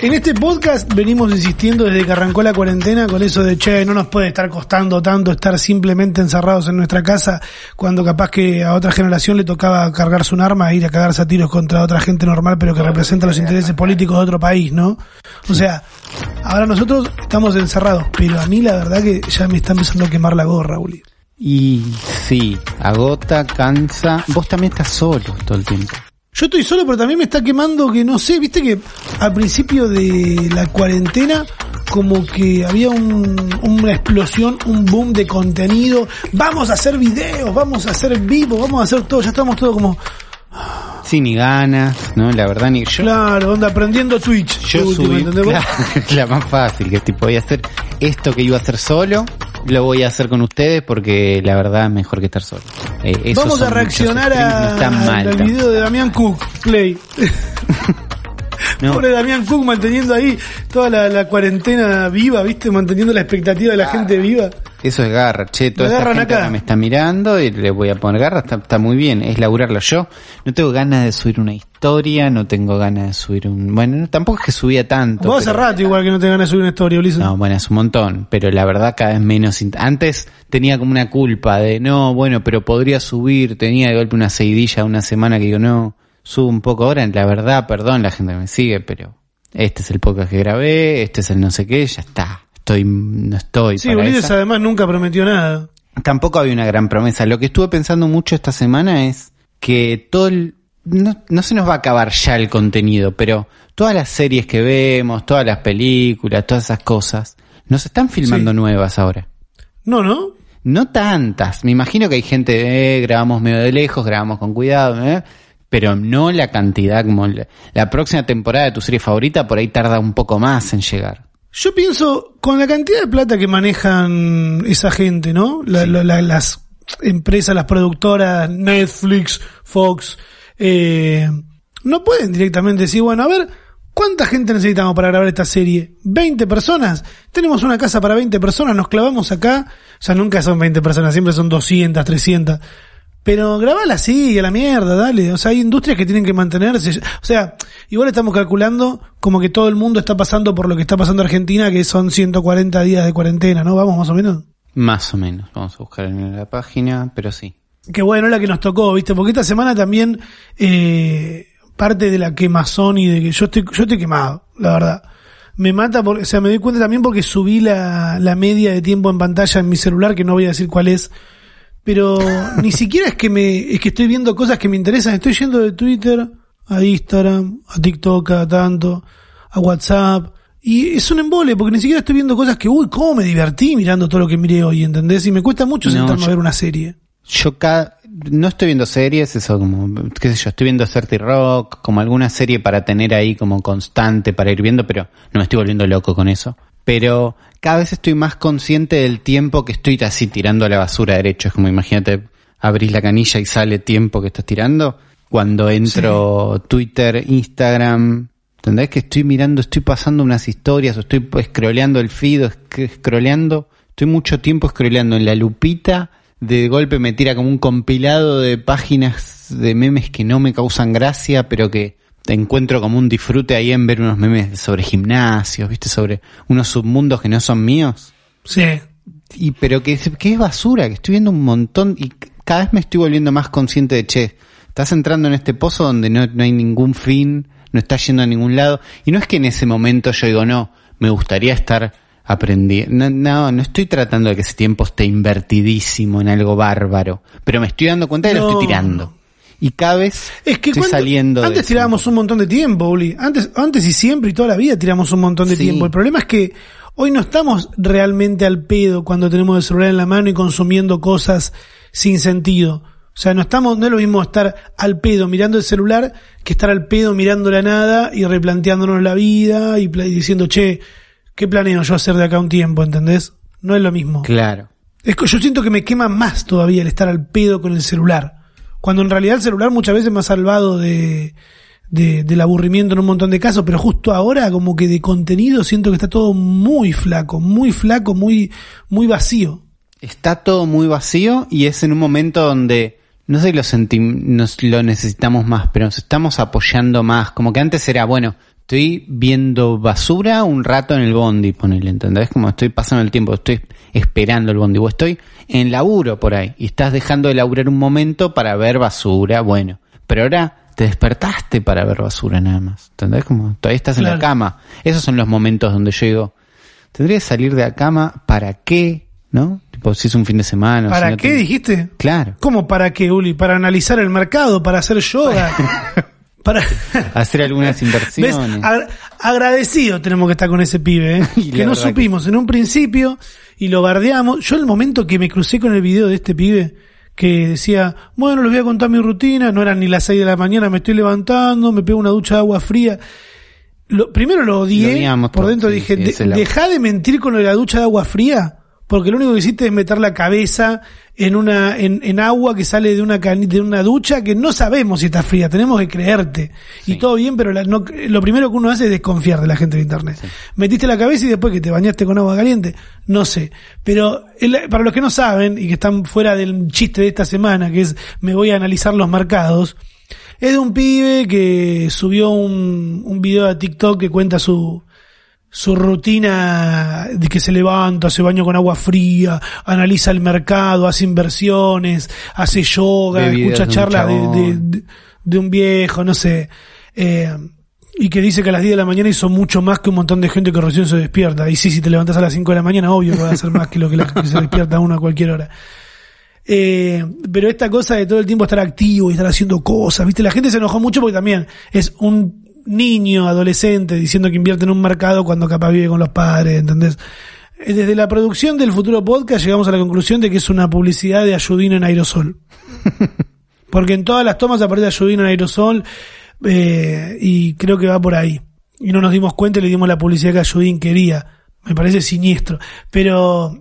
En este podcast venimos insistiendo desde que arrancó la cuarentena con eso de, che, no nos puede estar costando tanto estar simplemente encerrados en nuestra casa cuando capaz que a otra generación le tocaba cargarse un arma e ir a cagarse a tiros contra otra gente normal pero que representa los intereses políticos de otro país, ¿no? O sea, ahora nosotros estamos encerrados, pero a mí la verdad que ya me está empezando a quemar la gorra, Uli. Y sí, agota, cansa. Vos también estás solo todo el tiempo. Yo estoy solo, pero también me está quemando que no sé, viste que al principio de la cuarentena como que había un- una explosión, un boom de contenido. Vamos a hacer videos, vamos a hacer vivo, vamos a hacer todo. Ya estamos todos como, Sí, ni ganas, ¿no? La verdad, ni yo. claro, onda, aprendiendo Twitch. Yo última, subí, ¿entendés vos? claro, la más fácil, que tipo voy a hacer esto que iba a hacer solo, lo voy a hacer con ustedes porque la verdad es mejor que estar solo. Eh, Vamos a reaccionar al video de Damián Cook, Play. No. Pobre Damián Cook manteniendo ahí toda la, la cuarentena viva, viste, manteniendo la expectativa de la gente viva. Eso es garra, che, toda esta gente acá. me está mirando y le voy a poner garra, está, está muy bien, es laburarlo yo. No tengo ganas de subir una historia, no tengo ganas de subir un... Bueno, no, tampoco es que subía tanto. Vos hace rato igual que no te ganas de subir una historia, Ulises. No, bueno, es un montón, pero la verdad cada vez menos. Antes tenía como una culpa de, no, bueno, pero podría subir, tenía de golpe una seguidilla una semana que digo, no, subo un poco ahora, la verdad, perdón la gente que me sigue, pero este es el podcast que grabé, este es el no sé qué, ya está. Estoy, no estoy Sí, para Ulises esa. además nunca prometió nada. Tampoco había una gran promesa. Lo que estuve pensando mucho esta semana es que todo el, no, no se nos va a acabar ya el contenido, pero todas las series que vemos, todas las películas, todas esas cosas, nos están filmando Sí. nuevas ahora. No, ¿no? No tantas. Me imagino que hay gente, eh, grabamos medio de lejos, grabamos con cuidado, eh, pero no la cantidad como la, la próxima temporada de tu serie favorita por ahí tarda un poco más en llegar. Yo pienso, con la cantidad de plata que manejan esa gente, ¿no? La- la- la- las empresas, las productoras, Netflix, Fox, eh, no pueden directamente decir, bueno, a ver, ¿cuánta gente necesitamos para grabar esta serie? ¿20 personas? Tenemos una casa para 20 personas, nos clavamos acá, o sea, nunca son 20 personas, siempre son 200, 300. Pero grabala así, y a la mierda, dale. O sea, hay industrias que tienen que mantenerse. O sea, igual estamos calculando como que todo el mundo está pasando por lo que está pasando Argentina, que son 140 días de cuarentena, ¿no? Vamos más o menos. Más o menos. Vamos a buscar en la página, pero sí. Qué bueno la que nos tocó, ¿viste? Porque esta semana también, eh, parte de la quemazón y de que yo estoy, yo estoy quemado, la verdad. Me mata, porque, o sea, me doy cuenta también porque subí la, la media de tiempo en pantalla en mi celular, que no voy a decir cuál es, pero ni siquiera es que me, es que estoy viendo cosas que me interesan, estoy yendo de Twitter a Instagram, a TikTok, a tanto, a WhatsApp, y es un embole, porque ni siquiera estoy viendo cosas que, uy, cómo me divertí mirando todo lo que miré hoy, ¿entendés? Y me cuesta mucho No, sentarme a ver una serie. Yo cada, no estoy viendo series, eso como, qué sé yo, estoy viendo Certi Rock, como alguna serie para tener ahí como constante para ir viendo, pero no me estoy volviendo loco con eso. Pero cada vez estoy más consciente del tiempo que estoy así tirando a la basura derecho. Es como imagínate, abrís la canilla y sale tiempo que estás tirando. Cuando entro Twitter, Instagram, ¿entendés? Que estoy mirando, estoy pasando unas historias, o estoy scrolleando el feed, scrolleando. Estoy mucho tiempo scrolleando en la lupita. De golpe me tira como un compilado de páginas de memes que no me causan gracia, pero que te encuentro como un disfrute ahí en ver unos memes sobre gimnasios, viste, sobre unos submundos que no son míos. Sí. Y pero que, es- que es basura, que estoy viendo un montón y cada vez me estoy volviendo más consciente de, che, estás entrando en este pozo donde no, no hay ningún fin, no estás yendo a ningún lado. Y no es que en ese momento yo digo, no, me gustaría estar aprendiendo. No, no, no estoy tratando de que ese tiempo esté invertidísimo en algo bárbaro, pero me estoy dando cuenta de que lo No. estoy tirando. Y cada vez Es que estoy cuando- saliendo de antes eso. tirábamos un montón de tiempo, Uli. Antes, antes y siempre y toda la vida tiramos un montón de Sí. tiempo. El problema es que hoy no estamos realmente al pedo cuando tenemos el celular en la mano y consumiendo cosas sin sentido. O sea, no estamos, no es lo mismo estar al pedo mirando el celular que estar al pedo mirando la nada y replanteándonos la vida y, y diciendo, che, ¿qué planeo yo hacer de acá un tiempo? ¿Entendés? No es lo mismo. Claro. Es que yo siento que me quema más todavía el estar al pedo con el celular. Cuando en realidad el celular muchas veces me ha salvado de, de- del aburrimiento en un montón de casos, pero justo ahora como que de contenido siento que está todo muy flaco, muy flaco, muy, muy vacío. Está todo muy vacío y es en un momento donde no sé si lo nos lo necesitamos más, pero nos estamos apoyando más. Como que antes era, bueno, estoy viendo basura un rato en el bondi, ponele, ¿entendés? Como estoy pasando el tiempo, estoy esperando el bondi, o estoy en laburo por ahí, y estás dejando de laburar un momento para ver basura, bueno, pero ahora te despertaste para ver basura nada más, ¿entendés? Como todavía estás en la cama. Esos son los momentos donde yo digo, tendría que salir de la cama, ¿para qué? ¿No? Tipo, si es un fin de semana. ¿Para si no qué te- dijiste? Claro. ¿Cómo para qué, Uli? Para analizar el mercado, para hacer yoga, para... Hacer algunas inversiones. Agra- agradecido tenemos que estar con ese pibe, ¿eh? Que no que- supimos en un principio y lo bardeamos. Yo el momento que me crucé con el video de este pibe que decía, bueno, les voy a contar mi rutina, no eran ni las 6 de la mañana, me estoy levantando, me pego una ducha de agua fría. Lo, primero lo odié, por dentro sí, dije, "De- dejá de mentir con lo de la ducha de agua fría, porque lo único que hiciste es meter la cabeza en una en, en agua que sale de una cani- de una ducha que no sabemos si está fría, tenemos que creerte. Y todo bien, pero la- no- lo primero que uno hace es desconfiar de la gente de internet. Metiste la cabeza y después que te bañaste con agua caliente, no sé. Pero el- para los que no saben y que están fuera del chiste de esta semana, que es me voy a analizar los mercados, es de un pibe que subió un, un video a TikTok que cuenta su, su rutina de que se levanta, se baña con agua fría, analiza el mercado, hace inversiones, hace yoga, Ve videos escucha charlas de, de, de- de un viejo, no sé. Eh, y que dice que a las 10 de la mañana hizo mucho más que un montón de gente que recién se despierta. Y sí, si te levantas a las 5 de la mañana, obvio que va a hacer más que lo que, la, que se despierta uno a cualquier hora. Eh, pero esta cosa de todo el tiempo estar activo y estar haciendo cosas, ¿viste? La gente se enojó mucho porque también es un niño, adolescente, diciendo que invierte en un mercado cuando capaz vive con los padres, ¿entendés? Eh, Desde la producción del futuro podcast llegamos a la conclusión de que es una publicidad de ayudino en aerosol. Porque en todas las tomas aparece ayudino en aerosol eh, y creo que va por ahí. Y no nos dimos cuenta y le dimos la publicidad que Ayudín quería. Me parece siniestro. Pero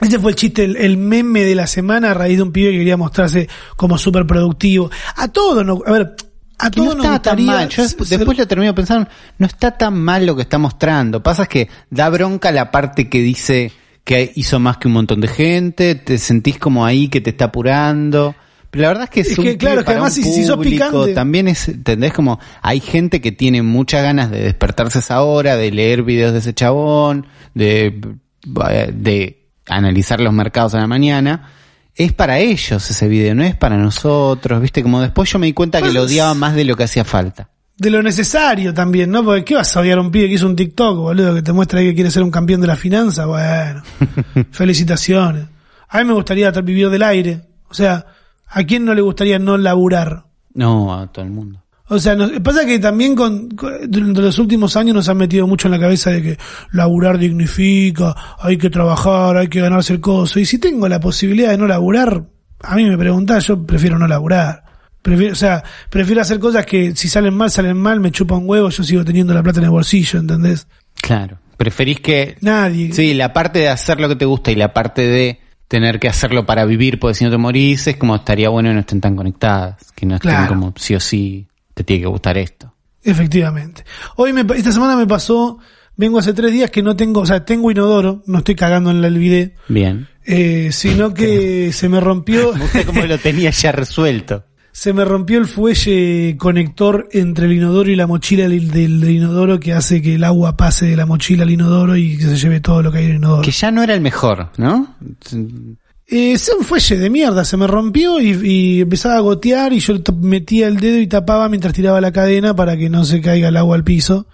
ese fue el chiste, el, el meme de la semana a raíz de un pibe que quería mostrarse como súper productivo. A todo, no, a ver, a Que no nos está tan mal. Yo desp- ser- después lo termino pensando, no está tan mal lo que está mostrando. Pasa es que da bronca la parte que dice que hizo más que un montón de gente, te sentís como ahí que te está apurando. Pero la verdad es que es, Es un que, claro, es que para además un si- si sos público, picante- también es, ¿entendés? Como hay gente que tiene muchas ganas de despertarse a esa hora, de leer videos de ese chabón, de, de analizar los mercados a la mañana. Es para ellos ese video, no es para nosotros, ¿viste? Como después yo me di cuenta que lo odiaba más de lo que hacía falta. de lo necesario también, ¿no? Porque ¿qué vas a odiar a un pibe que hizo un TikTok, boludo, que te muestra ahí que quiere ser un campeón de la finanza? Bueno, felicitaciones. A mí me gustaría tra- vivir del aire. O sea, ¿a quién no le gustaría no laburar? No, a todo el mundo. O sea, nos- pasa que también con, con- durante los últimos años nos han metido mucho en la cabeza de que laburar dignifica, hay que trabajar, hay que ganarse el coso. Y si tengo la posibilidad de no laburar, a mí me preguntás, yo prefiero no laburar. Prefiero, o sea, prefiero hacer cosas que si salen mal, salen mal, me chupa un huevo, yo sigo teniendo la plata en el bolsillo, ¿entendés? Claro. Preferís que... Nadie. Sí, la parte de hacer lo que te gusta y la parte de tener que hacerlo para vivir, porque si no te morís, es como estaría bueno que no estén tan conectadas, que no estén Claro. como sí o sí, te tiene que gustar esto. Efectivamente. Hoy me, esta semana me pasó, vengo hace tres días que no tengo, o sea, tengo inodoro, no estoy cagando en la bidet, Bien. eh, sino que se me rompió. Me gusta cómo lo tenía ya resuelto. Se me rompió el fuelle conector entre el inodoro y la mochila del, del inodoro que hace que el agua pase de la mochila al inodoro y que se lleve todo lo que hay en el inodoro. Que ya no era el mejor, ¿no? Eh, es un fuelle de mierda, se me rompió y, y empezaba a gotear y yo metía el dedo y tapaba mientras tiraba la cadena para que no se caiga el agua al piso.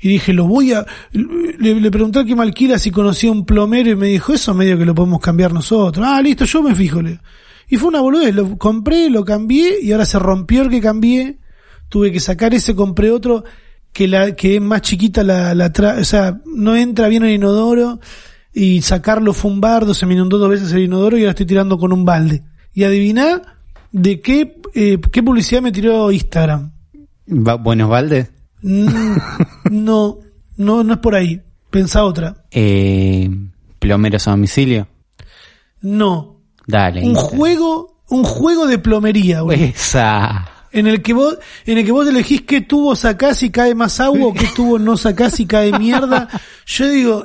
Y dije, lo voy a... Le, le pregunté al que me si conocía un plomero y me dijo, eso medio que lo podemos cambiar nosotros. Ah, listo, yo me fijo. le- Y fue una boludez, lo compré, lo cambié y ahora se rompió el que cambié. Tuve que sacar ese, compré otro que la que es más chiquita la, la tra- o sea, no entra bien el inodoro y sacarlo fue un bardo, se me inundó dos veces el inodoro y ahora estoy tirando con un balde. Y adivina de qué, eh, qué publicidad me tiró Instagram. Buenos Valdes. Mm, no, no, no es por ahí. Pensá otra. Eh, plomeros a domicilio. No. Dale. Un juego, un juego de plomería, boludo. Esa. En el que vos, en el que vos elegís qué tubo sacás y cae más agua o qué tubo no sacás y cae mierda. Yo digo,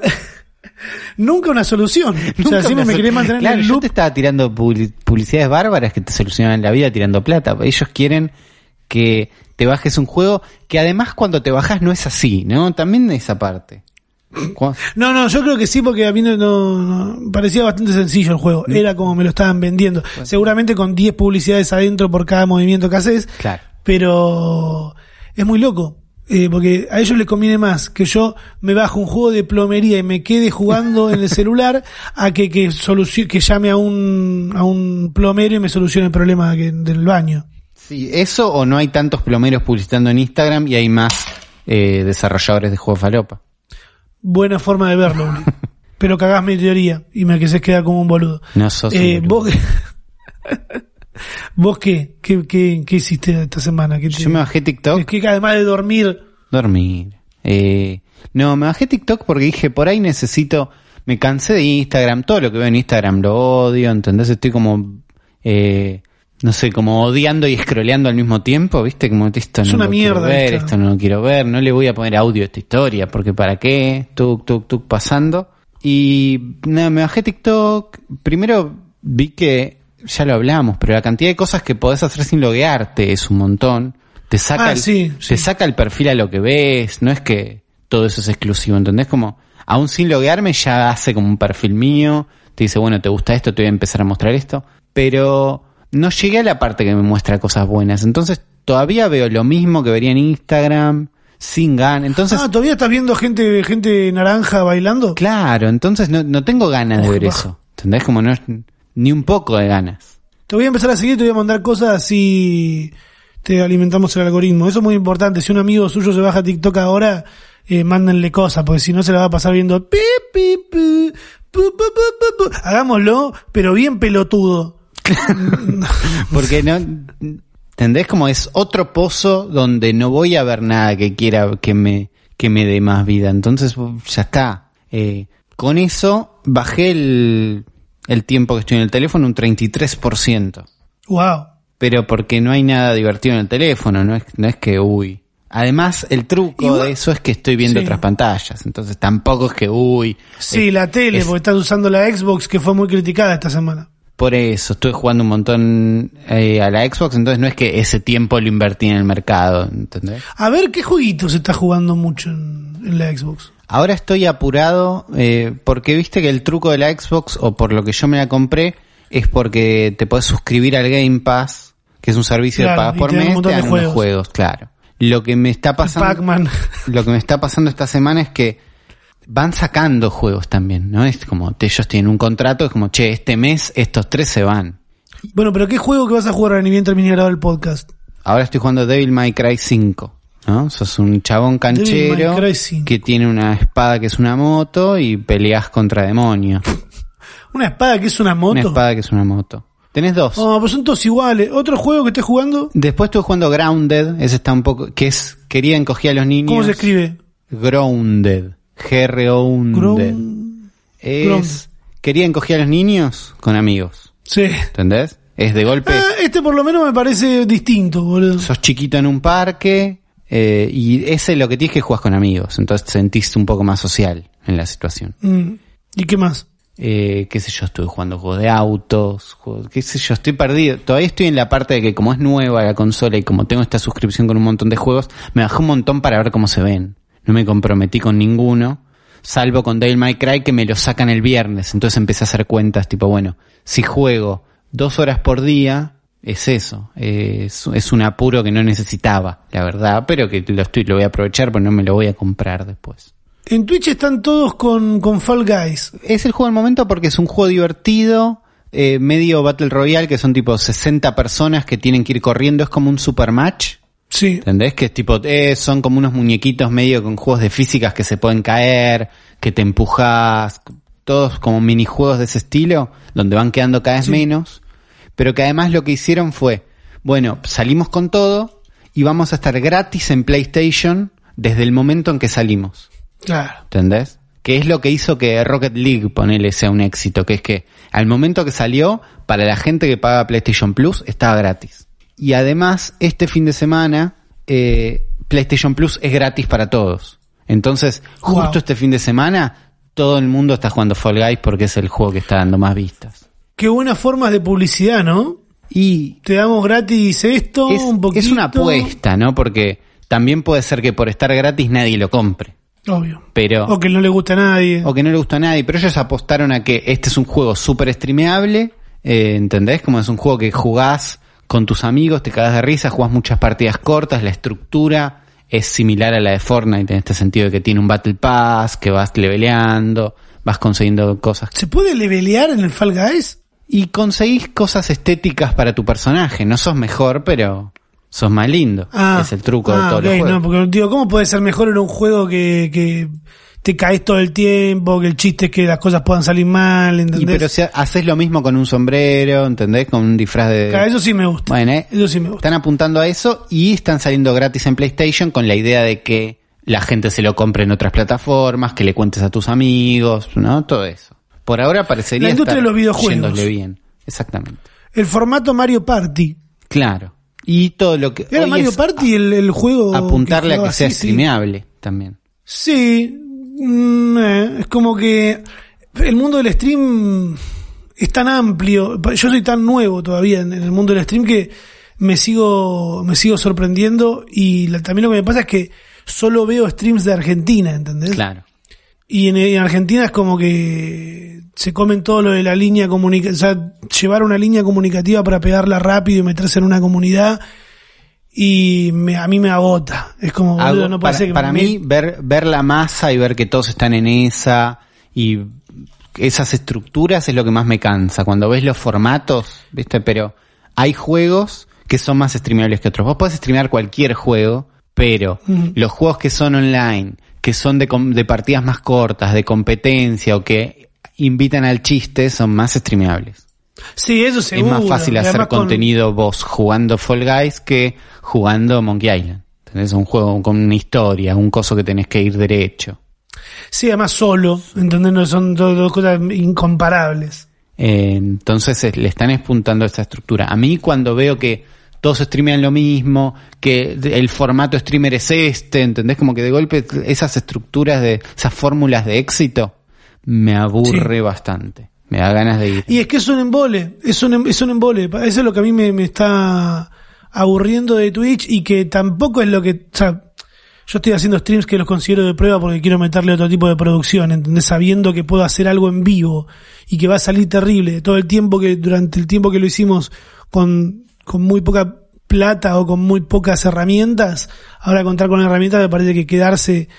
nunca una solución. o sea, Nunca siempre me quería mantener Claro, en el yo loop. te estaba tirando publi- publicidades bárbaras que te solucionan la vida tirando plata. Ellos quieren que te bajes un juego que además cuando te bajas no es así, ¿no? También esa parte. No, no, yo creo que sí, porque a mí no, parecía bastante sencillo el juego. Era como me lo estaban vendiendo. Seguramente con 10 publicidades adentro por cada movimiento que haces, Claro. pero es muy loco. Eh, porque a ellos les conviene más que yo me bajo un juego de plomería y me quede jugando en el celular a que que, que llame a un, a un plomero y me solucione el problema que- del baño. Sí, eso o no hay tantos plomeros publicitando en Instagram y hay más eh, desarrolladores de juegos falopa. Buena forma de verlo, pero cagás mi teoría y me que se queda como un boludo. No sos un Eh, boludo. vos, ¿Vos qué? ¿Qué, qué, qué hiciste esta semana? ¿Qué te- Yo me bajé TikTok. es que además de dormir, Dormir. Eh, no, me bajé TikTok porque dije, por ahí necesito, me cansé de Instagram, todo lo que veo en Instagram lo odio, ¿entendés? Estoy como, eh, no sé, como odiando y scrolleando al mismo tiempo, ¿viste? Como esto Es no una lo mierda quiero ver, esto. esto no lo quiero ver, no le voy a poner audio a esta historia, porque ¿para qué? Tuk, tuk, tuk, pasando. Y nada, me bajé TikTok, primero vi que, ya lo hablamos, pero la cantidad de cosas que podés hacer sin loguearte es un montón. Te saca, Ah, el, sí, te sí. saca el perfil a lo que ves, no es que todo eso es exclusivo, ¿entendés? Como, aún sin loguearme ya hace como un perfil mío, te dice, bueno, te gusta esto, te voy a empezar a mostrar esto, pero no llegué a la parte que me muestra cosas buenas, entonces todavía veo lo mismo que vería en Instagram, sin ganas, entonces, ah, ¿todavía estás viendo gente, gente naranja bailando? claro, entonces no, no tengo ganas de ver Baja. eso, ¿entendés? Como no es ni un poco de ganas. Te voy a empezar a seguir, te voy a mandar cosas así te alimentamos el algoritmo. Eso es muy importante. Si un amigo suyo se baja TikTok ahora, eh, mándenle cosas, porque si no se la va a pasar viendo pi, pi, pi, pu, pu, pu. Hagámoslo, pero bien pelotudo. Porque no, ¿entendés? Como es otro pozo donde no voy a ver nada que quiera que me, que me dé más vida. Entonces, ya está. Eh, con eso bajé el, el tiempo que estoy en el teléfono un 33%. Wow. Pero porque no hay nada divertido en el teléfono, no es, no es que, uy. Además, el truco Igual- de eso es que estoy viendo Sí. otras pantallas. Entonces, tampoco es que, uy. Sí, la tele, es- porque estás usando la Xbox, que fue muy criticada esta semana. Por eso, estoy jugando un montón eh, a la Xbox, entonces no es que ese tiempo lo invertí en el mercado, ¿entendés? A ver, ¿qué jueguitos está jugando mucho en, en la Xbox? Ahora estoy apurado eh, porque viste que el truco de la Xbox, o por lo que yo me la compré, es porque te puedes suscribir al Game Pass, que es un servicio Claro, de pagas por mes, te de dan unos juegos. juegos, claro. Lo que me está pasando, lo que me está pasando esta semana es que van sacando juegos también, ¿no? Es como, ellos tienen un contrato, es como, che, este mes estos tres se van. Bueno, pero ¿qué juego que vas a jugar ni bien termine de grabar el podcast? Ahora estoy jugando Devil May Cry 5. ¿No? Sos un chabón canchero Devil May Cry 5. que tiene una espada que es una moto y peleas contra demonios. ¿Una espada que es una moto? Una espada que es una moto. Tenés dos. Oh, pues son todos iguales. ¿Otro juego que estés jugando? Después estuve jugando Grounded, ese está un poco, que es, quería encoger a los niños. ¿Cómo se escribe? Grounded. G-R-O-U-N-D. Ground- Es, quería encoger a los niños con amigos. Sí. ¿Entendés? Es de golpe. Ah, este por lo menos me parece distinto, boludo. sos chiquito en un parque eh, y ese es lo que tienes que jugar con amigos. Entonces te sentís un poco más social en la situación. Mm. ¿Y qué más? Eh, qué sé yo, estuve jugando juegos de autos, juegos- qué sé yo, estoy perdido. Todavía estoy en la parte de que como es nueva la consola y como tengo esta suscripción con un montón de juegos, me bajé un montón para ver cómo se ven. No me comprometí con ninguno, salvo con Devil May Cry que me lo sacan el viernes. Entonces empecé a hacer cuentas tipo, bueno, si juego dos horas por día, es eso. eh, es, es un apuro que no necesitaba, la verdad, pero que lo estoy, lo voy a aprovechar porque no me lo voy a comprar después. En Twitch están todos con, con Fall Guys. Es el juego del momento porque es un juego divertido, eh, medio Battle Royale, que son tipo 60 personas que tienen que ir corriendo, es como un super match. Sí. ¿Entendés? Que es tipo, eh, son como unos muñequitos medio con juegos de físicas que se pueden caer, que te empujas, todos como minijuegos de ese estilo, donde van quedando cada vez Sí. menos, pero que además lo que hicieron fue, bueno, salimos con todo y vamos a estar gratis en PlayStation desde el momento en que salimos. Claro. ¿Entendés? Que es lo que hizo que Rocket League, ponele, sea un éxito, que es que al momento que salió, para la gente que paga PlayStation Plus, estaba gratis. Y además, este fin de semana, eh, PlayStation Plus es gratis para todos. Entonces, justo Wow. este fin de semana, todo el mundo está jugando Fall Guys porque es el juego que está dando más vistas. Qué buenas formas de publicidad, ¿no? Y Te damos gratis esto, es, un poquito. es una apuesta, ¿no? Porque también puede ser que por estar gratis nadie lo compre. Obvio. Pero, O que no le gusta a nadie. o que no le gusta a nadie, pero ellos apostaron a que este es un juego súper streameable, eh, ¿entendés? Como es un juego que jugás con tus amigos, te cagas de risa, jugás muchas partidas cortas, la estructura es similar a la de Fortnite en este sentido de que tiene un Battle Pass, que vas leveleando, vas consiguiendo cosas. ¿Se puede levelear en el Fall Guys? Y conseguís cosas estéticas para tu personaje, no sos mejor, pero sos más lindo. es el truco de ah, todos ok, los juegos. No, porque digo, ¿cómo puede ser mejor en un juego que, que te caes todo el tiempo, que el chiste es que las cosas puedan salir mal, Y ¿entendés? pero si haces lo mismo con un sombrero, ¿entendés? Con un disfraz de... Claro, eso sí me gusta. Bueno, eh, Eso sí me gusta. están apuntando a eso y están saliendo gratis en PlayStation con la idea de que la gente se lo compre en otras plataformas, que le cuentes a tus amigos, ¿no? Todo eso. Por ahora parecería La industria estar de los videojuegos. bien. Exactamente. El formato Mario Party. Claro. Y todo lo que... ¿Era hoy Mario es Party el, el juego? apuntarle a que sea sí. streameable también. Sí, mm, eh, es como que el mundo del stream es tan amplio. Yo soy tan nuevo todavía en, el mundo del stream que me sigo, me sigo sorprendiendo y la- también lo que me pasa es que solo veo streams de Argentina, ¿entendés? Claro. Y en, en Argentina es como que se comen todo lo de la línea comunicativa, o sea, llevar una línea comunicativa para pegarla rápido y meterse en una comunidad y me, a mí me agota. Es como, Hago- boludo, no para que para me- mí, ver, ver la masa y ver que todos están en esa y esas estructuras es lo que más me cansa. Cuando ves los formatos, ¿viste? Pero hay juegos que son más streamables que otros. Vos podés streamear cualquier juego, pero los juegos que son online, que son de, partidas más cortas, de competencia o que invitan al chiste, son más streameables. Sí, eso seguro. es más fácil hacer con- contenido vos jugando Fall Guys que jugando Monkey Island. Tenés un juego con una historia, un coso que tenés que ir derecho. Sí, además solo, ¿entendés? No son dos, cosas incomparables. Eh, entonces le están espuntando esta estructura. A mí cuando veo que todos streamean lo mismo, que el formato streamer es este, ¿entendés? Como que de golpe esas estructuras de esas fórmulas de éxito me aburre bastante. Me da ganas de ir. Y es que es un embole, es un, em- es un embole. Eso es lo que a mí me, me está aburriendo de Twitch y que tampoco es lo que, o sea, yo estoy haciendo streams que los considero de prueba porque quiero meterle otro tipo de producción, ¿entendés? Sabiendo que puedo hacer algo en vivo y que va a salir terrible. Todo el tiempo que, durante el tiempo que lo hicimos con, con muy poca plata o con muy pocas herramientas, ahora contar con herramientas me parece que quedarse,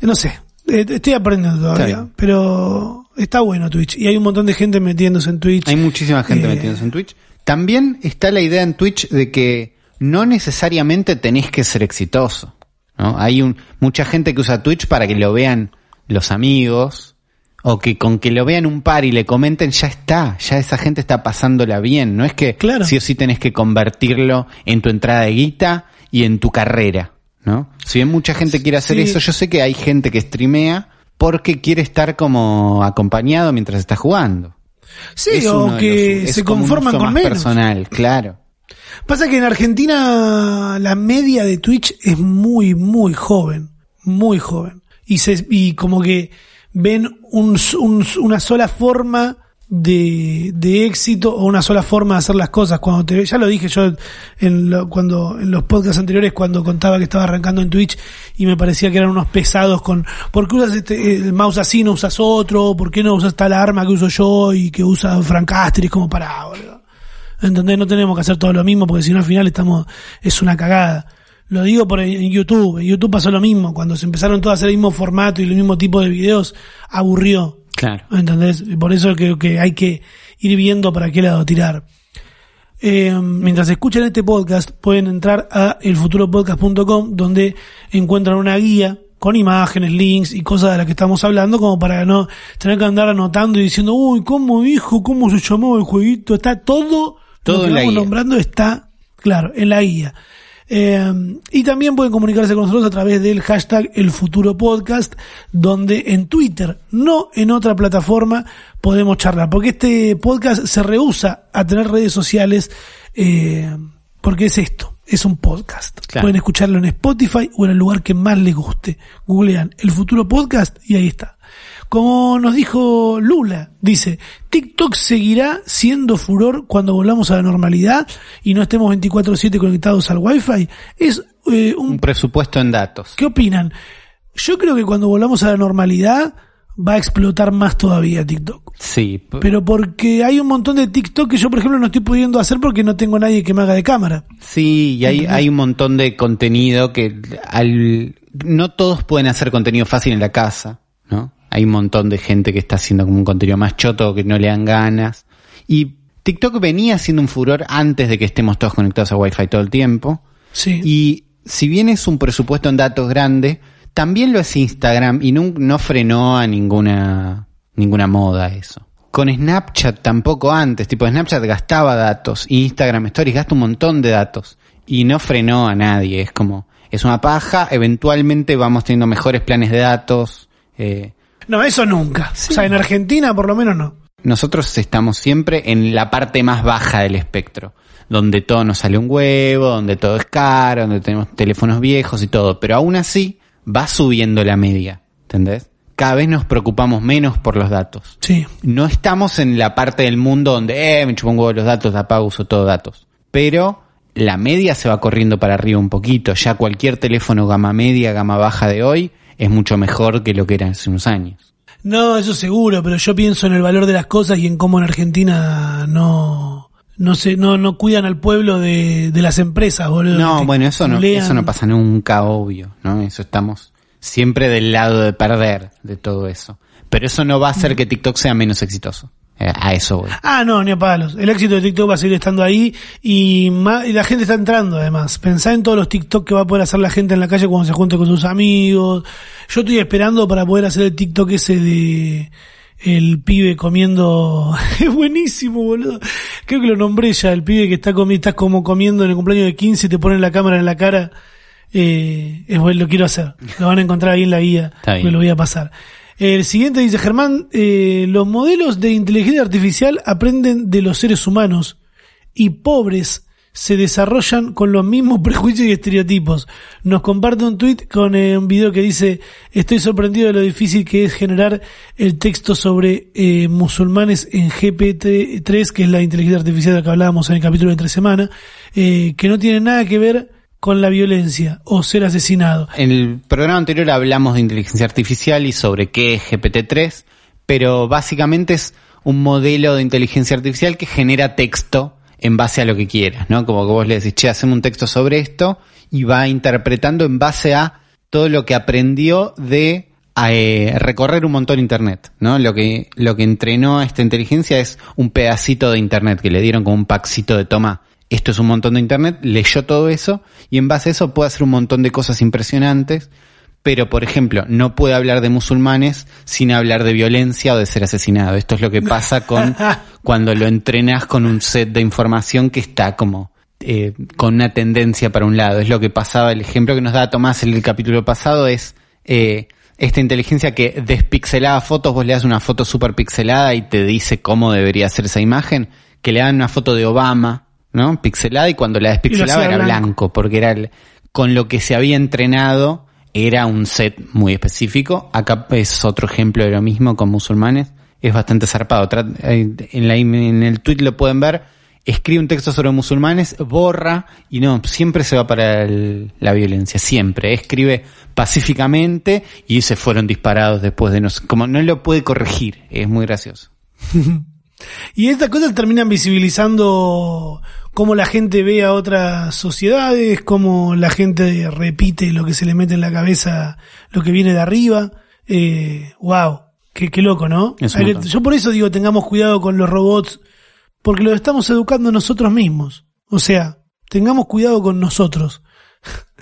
no sé, eh, estoy aprendiendo todavía, Está pero está bueno Twitch y hay un montón de gente metiéndose en Twitch. Hay muchísima gente Eh, metiéndose en Twitch. También está la idea en Twitch de que no necesariamente tenés que ser exitoso. ¿no? Hay un, mucha gente que usa Twitch para que lo vean los amigos o que con que lo vean un par y le comenten ya está, ya esa gente está pasándola bien. No es que Claro. sí o sí tenés que convertirlo en tu entrada de guita y en tu carrera. ¿no? Si bien mucha gente quiere hacer Sí. eso, yo sé que hay gente que streamea porque quiere estar como acompañado mientras está jugando. Sí, Es o que los- se conforman con más menos. personal, claro. Pasa que en Argentina la media de Twitch es muy, muy joven. Muy joven. Y, se, y como que ven un, un- una sola forma de, éxito o una sola forma de hacer las cosas. Cuando te, ya lo dije yo en, lo- cuando, en los podcasts anteriores cuando contaba que estaba arrancando en Twitch y me parecía que eran unos pesados con, ¿por qué usas este, el mouse así, no usas otro? ¿Por qué no usas tal arma que uso yo y que usa Frank Castle? Es como para, boludo. ¿Entendés? No tenemos que hacer todo lo mismo porque si no al final estamos, es una cagada. Lo digo por en YouTube. En YouTube pasó lo mismo. Cuando se empezaron todos a hacer el mismo formato y el mismo tipo de videos, aburrió. Claro. ¿Entendés? Por eso creo que hay que ir viendo para qué lado tirar. Eh, mientras escuchan este podcast, pueden entrar a elfuturopodcast.com donde encuentran una guía con imágenes, links y cosas de las que estamos hablando, como para no tener que andar anotando y diciendo, uy, ¿cómo dijo? ¿Cómo se llamó el jueguito? Está todo, Todo lo que en la vamos guía. nombrando está, claro, en la guía. Eh, y también pueden comunicarse con nosotros a través del hashtag El Futuro Podcast, donde en Twitter, no en otra plataforma, podemos charlar. Porque este podcast se rehúsa a tener redes sociales, eh, porque es esto, es un podcast. Claro. Pueden escucharlo en Spotify o en el lugar que más les guste. Googlean El Futuro Podcast y ahí está. Como nos dijo Lula, dice, TikTok seguirá siendo furor cuando volvamos a la normalidad y no estemos 24/7 conectados al Wi-Fi. Es eh, un... Un presupuesto en datos. ¿Qué opinan? Yo creo que cuando volvamos a la normalidad va a explotar más todavía TikTok. Sí. Pero porque hay un montón de TikTok que yo, por ejemplo, no estoy pudiendo hacer porque no tengo nadie que me haga de cámara. Sí, y hay, hay un montón de contenido que al, no todos pueden hacer contenido fácil en la casa. Hay un montón de gente que está haciendo como un contenido más choto que no le dan ganas. Y TikTok venía siendo un furor antes de que estemos todos conectados a Wi-Fi todo el tiempo. Sí. Y si bien es un presupuesto en datos grande, también lo es Instagram y no, no frenó a ninguna, ninguna moda eso. Con Snapchat tampoco antes, tipo Snapchat gastaba datos, Instagram Stories gasta un montón de datos y no frenó a nadie, es como, es una paja, eventualmente vamos teniendo mejores planes de datos, eh, No, eso nunca. O sea, en Argentina por lo menos no. nosotros estamos siempre en la parte más baja del espectro, donde todo nos sale un huevo, donde todo es caro, donde tenemos teléfonos viejos y todo, pero aún así va subiendo la media, ¿entendés? Cada vez nos preocupamos menos por los datos. Sí. No estamos en la parte del mundo donde, eh, me chupo un huevo los datos, apago, uso todo datos. Pero la media se va corriendo para arriba un poquito. Ya cualquier teléfono gama media, gama baja de hoy es mucho mejor que lo que era hace unos años. No, eso seguro, pero yo pienso en el valor de las cosas y en cómo en Argentina no no se no no cuidan al pueblo de, de las empresas, boludo. No, bueno, eso no, eso no pasa nunca, obvio, ¿no? Eso estamos siempre del lado de perder de todo eso. Pero eso no va a hacer que TikTok sea menos exitoso. Eh, a eso voy. Ah, no, ni a palos. El éxito de TikTok va a seguir estando ahí y, ma- y la gente está entrando además. Pensá en todos los TikTok que va a poder hacer la gente en la calle cuando se junte con sus amigos. Yo estoy esperando para poder hacer el TikTok ese de el pibe comiendo. es buenísimo, boludo. Creo que lo nombré ya, el pibe que está comiendo, estás como comiendo en el cumpleaños de 15 y te ponen la cámara en la cara. Eh, es bueno, lo quiero hacer. Lo van a encontrar ahí en la guía. Me lo voy a pasar. El siguiente dice Germán, eh, los modelos de inteligencia artificial aprenden de los seres humanos y pobres se desarrollan con los mismos prejuicios y estereotipos. Nos comparte un tweet con eh, un video que dice, estoy sorprendido de lo difícil que es generar el texto sobre eh, musulmanes en GPT-3, que es la inteligencia artificial de la que hablábamos en el capítulo de entre semana, eh, que no tiene nada que ver con la violencia o ser asesinado. En el programa anterior hablamos de inteligencia artificial y sobre qué es GPT-3, pero básicamente es un modelo de inteligencia artificial que genera texto en base a lo que quieras, ¿no? Como que vos le decís, che, hacemos un texto sobre esto y va interpretando en base a todo lo que aprendió de eh, recorrer un montón internet, ¿no? Lo que, lo que entrenó a esta inteligencia es un pedacito de internet que le dieron como un packcito de toma. Esto es un montón de internet, leyó todo eso y en base a eso puede hacer un montón de cosas impresionantes, pero por ejemplo, no puede hablar de musulmanes sin hablar de violencia o de ser asesinado. Esto es lo que pasa con cuando lo entrenas con un set de información que está como eh, con una tendencia para un lado. Es lo que pasaba, el ejemplo que nos da Tomás en el capítulo pasado es eh, esta inteligencia que despixelaba fotos, vos le das una foto super pixelada y te dice cómo debería ser esa imagen, que le dan una foto de Obama, ¿no? Pixelada y cuando la despixelaba era blanco. blanco, porque era el- con lo que se había entrenado era un set muy específico. Acá es otro ejemplo de lo mismo con musulmanes. Es bastante zarpado. Eh, En, la, en el tweet lo pueden ver. Escribe un texto sobre musulmanes, borra y no, siempre se va para el- la violencia, siempre. Escribe pacíficamente y se fueron disparados después de no sé- como no lo puede corregir, es muy gracioso. Y estas cosas terminan visibilizando cómo la gente ve a otras sociedades, cómo la gente repite lo que se le mete en la cabeza, lo que viene de arriba. Eh, wow, qué, qué loco, ¿no? Montón. Yo por eso digo, tengamos cuidado con los robots, porque los estamos educando nosotros mismos. O sea, tengamos cuidado con nosotros.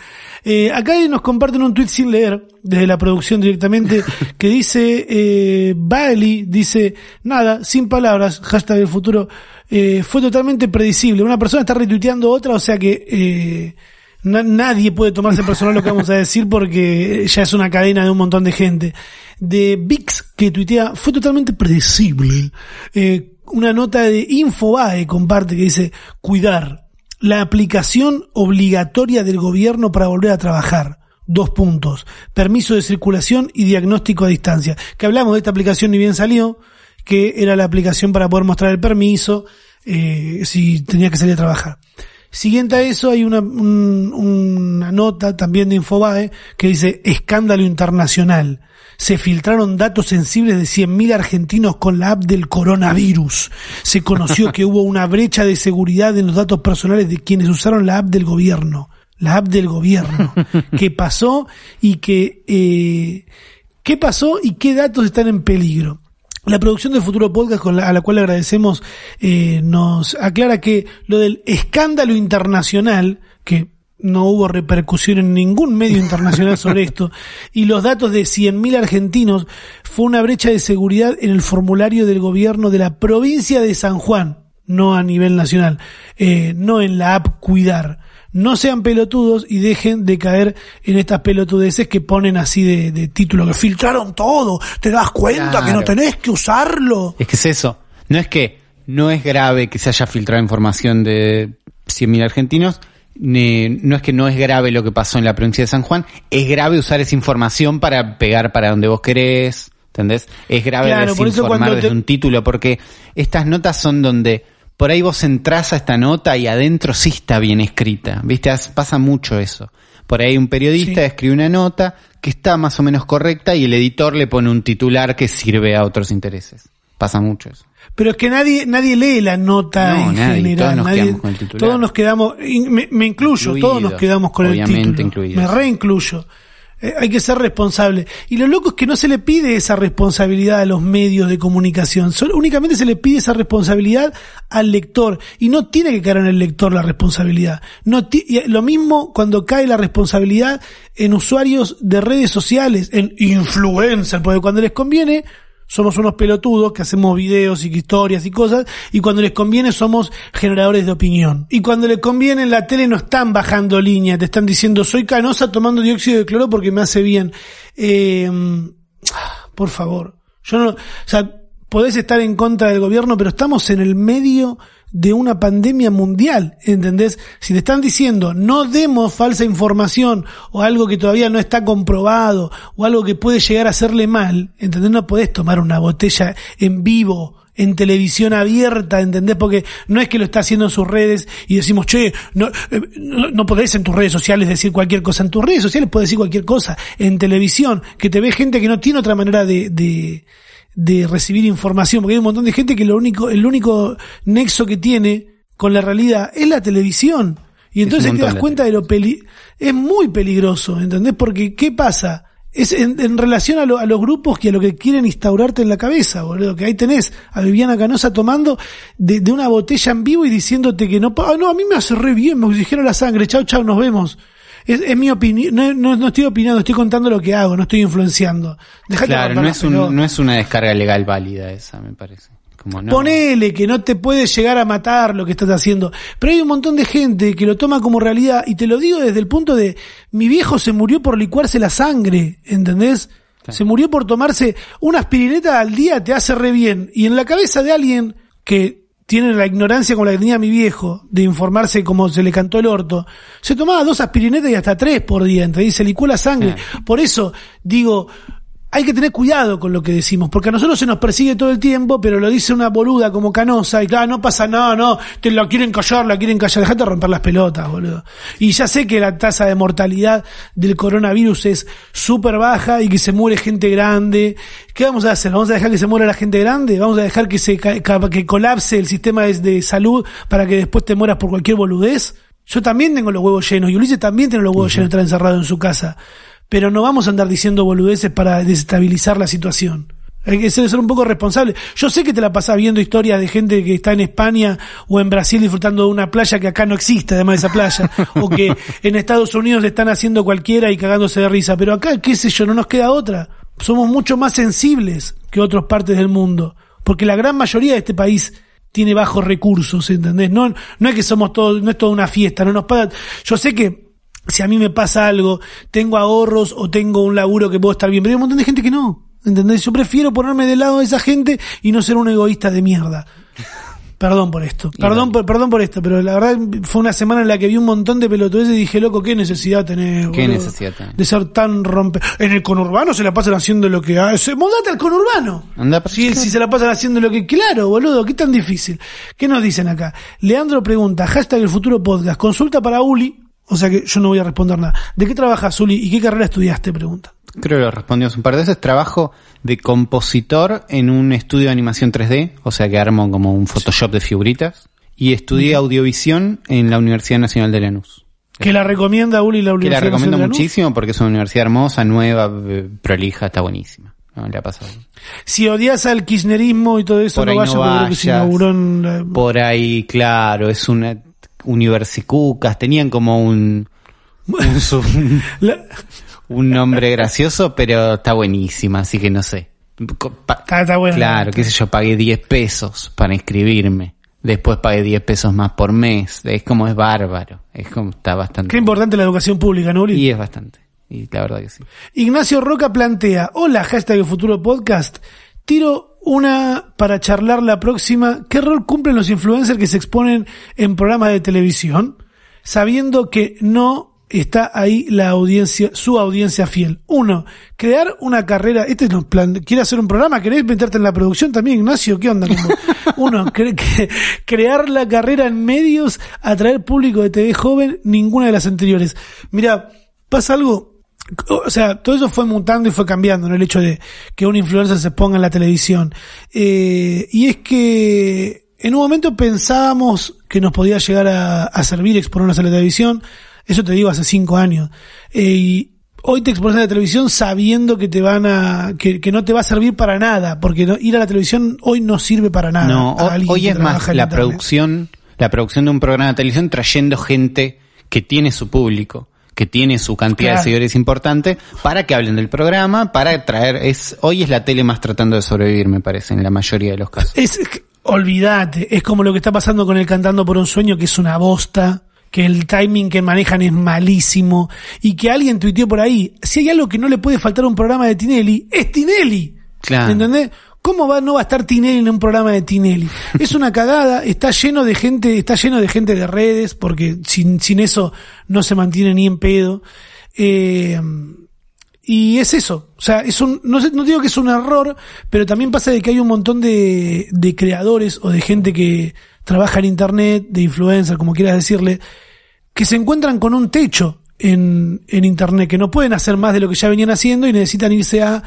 Eh, acá nos comparten un tweet sin leer, desde la producción directamente, que dice, eh, Bailey dice, nada, sin palabras, hashtag del futuro, eh, fue totalmente predecible. Una persona está retuiteando otra, o sea que eh, na- nadie puede tomarse personal lo que vamos a decir porque ya es una cadena de un montón de gente. De Vix, que tuitea, fue totalmente predecible. Eh, una nota de Infobae comparte que dice, cuidar, la aplicación obligatoria del gobierno para volver a trabajar. dos puntos, permiso de circulación y diagnóstico a distancia. Que hablamos de esta aplicación ni bien salió, que era la aplicación para poder mostrar el permiso, eh, si tenía que salir a trabajar. Siguiente a eso hay una, una nota también de Infobae que dice escándalo internacional. Se filtraron datos sensibles de 100.000 argentinos con la app del coronavirus. Se conoció que hubo una brecha de seguridad en los datos personales de quienes usaron la app del gobierno la app del gobierno, qué pasó y que, eh, qué pasó y qué datos están en peligro. La producción del futuro podcast, a la cual agradecemos, eh, nos aclara que lo del escándalo internacional, que no hubo repercusión en ningún medio internacional sobre esto, y los datos de 100.000 argentinos, fue una brecha de seguridad en el formulario del gobierno de la provincia de San Juan, no a nivel nacional, eh, no en la app Cuidar no sean pelotudos y dejen de caer en estas pelotudeces que ponen así de, título, que filtraron todo, te das cuenta que no tenés que usarlo. Es que es eso, no es que no es grave que se haya filtrado información de 100.000 argentinos, ni, no es que no es grave lo que pasó en la provincia de San Juan, es grave usar esa información para pegar para donde vos querés, ¿entendés? Es grave desinformar desde un título, porque estas notas son donde por ahí vos entras a esta nota y adentro sí está bien escrita, ¿viste? Pasa mucho eso. Por ahí un periodista escribe una nota que está más o menos correcta y el editor le pone un titular que sirve a otros intereses. Pasa mucho eso. Pero es que nadie nadie lee la nota en general. Todos nos quedamos con el titular. Todos nos quedamos, me, incluyo, todos nos quedamos con el título. Me reincluyo. Eh, hay que ser responsable. Y lo loco es que no se le pide esa responsabilidad a los medios de comunicación. Solo, únicamente se le pide esa responsabilidad al lector. Y no tiene que caer en el lector la responsabilidad. No lo mismo cuando cae la responsabilidad en usuarios de redes sociales, en influencers, porque cuando les conviene, somos unos pelotudos que hacemos videos y historias y cosas, y cuando les conviene somos generadores de opinión. Y cuando les conviene en la tele no están bajando línea, te están diciendo soy canosa tomando dióxido de cloro porque me hace bien. Eh, por favor. Yo no, o sea, podés estar en contra del gobierno, pero estamos en el medio de una pandemia mundial, ¿entendés? Si te están diciendo no demos falsa información o algo que todavía no está comprobado o algo que puede llegar a hacerle mal, ¿entendés? No podés tomar una botella en vivo en televisión abierta, ¿entendés? Porque no es que lo está haciendo en sus redes y decimos, che, no, eh, no, podés en tus redes sociales decir cualquier cosa. En tus redes sociales puedes decir cualquier cosa. En televisión, que te ve gente que no tiene otra manera de, de, de recibir información, porque hay un montón de gente que lo único, el único nexo que tiene con la realidad es la televisión. Y entonces te das cuenta de lo peli es muy peligroso, ¿entendés? Porque ¿qué pasa? Es en, relación a, los grupos que a lo que quieren instaurarte en la cabeza, boludo, que ahí tenés a Viviana Canosa tomando de, de una botella en vivo y diciéndote que no, ah, no, a mí me hace re bien, me oxigenaron la sangre, chau, chau, nos vemos. Es, es mi opinión, no, no, no, estoy opinando, estoy contando lo que hago, no estoy influenciando. claro, no es, un, no es una descarga legal válida esa, me parece. Como no. Ponele que no te puedes llegar a matar lo que estás haciendo. Pero hay un montón de gente que lo toma como realidad y te lo digo desde el punto de mi viejo se murió por licuarse la sangre, ¿entendés? Se murió por tomarse una aspirineta al día, te hace re bien. Y en la cabeza de alguien que tienen la ignorancia con la que tenía mi viejo de informarse como se le cantó el orto, se tomaba dos aspirinetas y hasta tres por día, entre se licúa la sangre. Por eso digo, hay que tener cuidado con lo que decimos, porque a nosotros se nos persigue todo el tiempo, pero lo dice una boluda como canosa, y claro, no pasa nada, no, te la quieren callar, la quieren callar, dejate romper las pelotas, boludo. Y ya sé que la tasa de mortalidad del coronavirus es súper baja y que se muere gente grande. ¿Qué vamos a hacer? ¿Vamos a dejar que se muera la gente grande? ¿Vamos a dejar que se que colapse el sistema de salud para que después te mueras por cualquier boludez? Yo también tengo los huevos llenos, y Ulises también tiene los huevos llenos estar encerrado en su casa pero no vamos a andar diciendo boludeces para desestabilizar la situación. Hay que ser un poco responsable. Yo sé que te la pasas viendo historias de gente que está en España o en Brasil disfrutando de una playa que acá no existe, además de esa playa, o que en Estados Unidos están haciendo cualquiera y cagándose de risa, pero acá, qué sé yo, no nos queda otra. Somos mucho más sensibles que otras partes del mundo, porque la gran mayoría de este país tiene bajos recursos, ¿entendés? No, no es que somos todos, no es toda una fiesta, no nos paga. Yo sé que si a mí me pasa algo, tengo ahorros o tengo un laburo que puedo estar bien, pero hay un montón de gente que no. ¿Entendés? Yo prefiero ponerme del lado de esa gente y no ser un egoísta de mierda. Perdón por esto, perdón por, perdón por esto, pero la verdad fue una semana en la que vi un montón de pelotudeces y dije, loco, qué necesidad tenés, ¿Qué boludo, necesidad tenés? de ser tan rompe. En el conurbano se la pasan haciendo lo que hace. Mudate al conurbano. Anda Si, si se la pasan haciendo lo que. Claro, boludo, qué tan difícil. ¿Qué nos dicen acá? Leandro pregunta, hashtag el futuro podcast, consulta para Uli. O sea que yo no voy a responder nada. ¿De qué trabajas, Uli? ¿Y qué carrera estudiaste? Pregunta. Creo que lo respondimos un par de veces. Trabajo de compositor en un estudio de animación 3D, o sea que armo como un Photoshop de figuritas. Y estudié audiovisión en la Universidad Nacional de Lanús. Que la recomienda Uli la Que la Universidad recomiendo Nacional de Lanús? muchísimo porque es una universidad hermosa, nueva, eh, prolija, está buenísima. No, le ha pasado. Si odias al kirchnerismo y todo eso, Por no ahí vayas no porque creo que se vayas. inauguró en la- Por ahí, claro, es una universicucas, tenían como un, un, la- un nombre gracioso, pero está buenísima, así que no sé. Pa- Está, está bueno. Claro, qué sé yo, pagué 10 pesos para inscribirme. Después pagué 10 pesos más por mes. Es como es bárbaro. Es como está bastante. Qué importante la educación pública, ¿no, Uli? Y es bastante. Y la verdad que sí. Ignacio Roca plantea, hola, hashtag futuro podcast. Tiro una para charlar la próxima. ¿Qué rol cumplen los influencers que se exponen en programas de televisión? Sabiendo que no está ahí la audiencia, su audiencia fiel. Uno, crear una carrera, este es lo plan, quiere hacer un programa, querés meterte en la producción también, Ignacio, ¿qué onda? Uno, cre- crear la carrera en medios, atraer público de TV joven, ninguna de las anteriores. Mira, pasa algo, o sea, todo eso fue mutando y fue cambiando, ¿no? El hecho de que un influencer se ponga en la televisión. Eh, y es que en un momento pensábamos que nos podía llegar a, a servir exponernos a la televisión. Eso te digo hace cinco años. Eh, y hoy te expones a la televisión sabiendo que te van a, que, que no te va a servir para nada, porque no- ir a la televisión hoy no sirve para nada. No, hoy es más en la producción, la producción de un programa de televisión trayendo gente que tiene su público, que tiene su cantidad Claro. de seguidores importante, para que hablen del programa, para traer, es, hoy es la tele más tratando de sobrevivir, me parece, en la mayoría de los casos. Es, olvídate, es como lo que está pasando con el Cantando por un Sueño, que es una bosta, que el timing que manejan es malísimo, y que alguien tuiteó por ahí, si hay algo que no le puede faltar a un programa de Tinelli, es Tinelli. Claro. ¿Entendés? ¿Cómo va, no va a estar Tinelli en un programa de Tinelli? Es una cagada, está lleno de gente, está lleno de gente de redes, porque sin, sin eso no se mantiene ni en pedo. Eh, y es eso, o sea, es un, no, sé- no digo que es un error, pero también pasa de que hay un montón de, de creadores o de gente que trabaja en internet, de influencer, como quieras decirle, que se encuentran con un techo en, en internet, que no pueden hacer más de lo que ya venían haciendo y necesitan irse a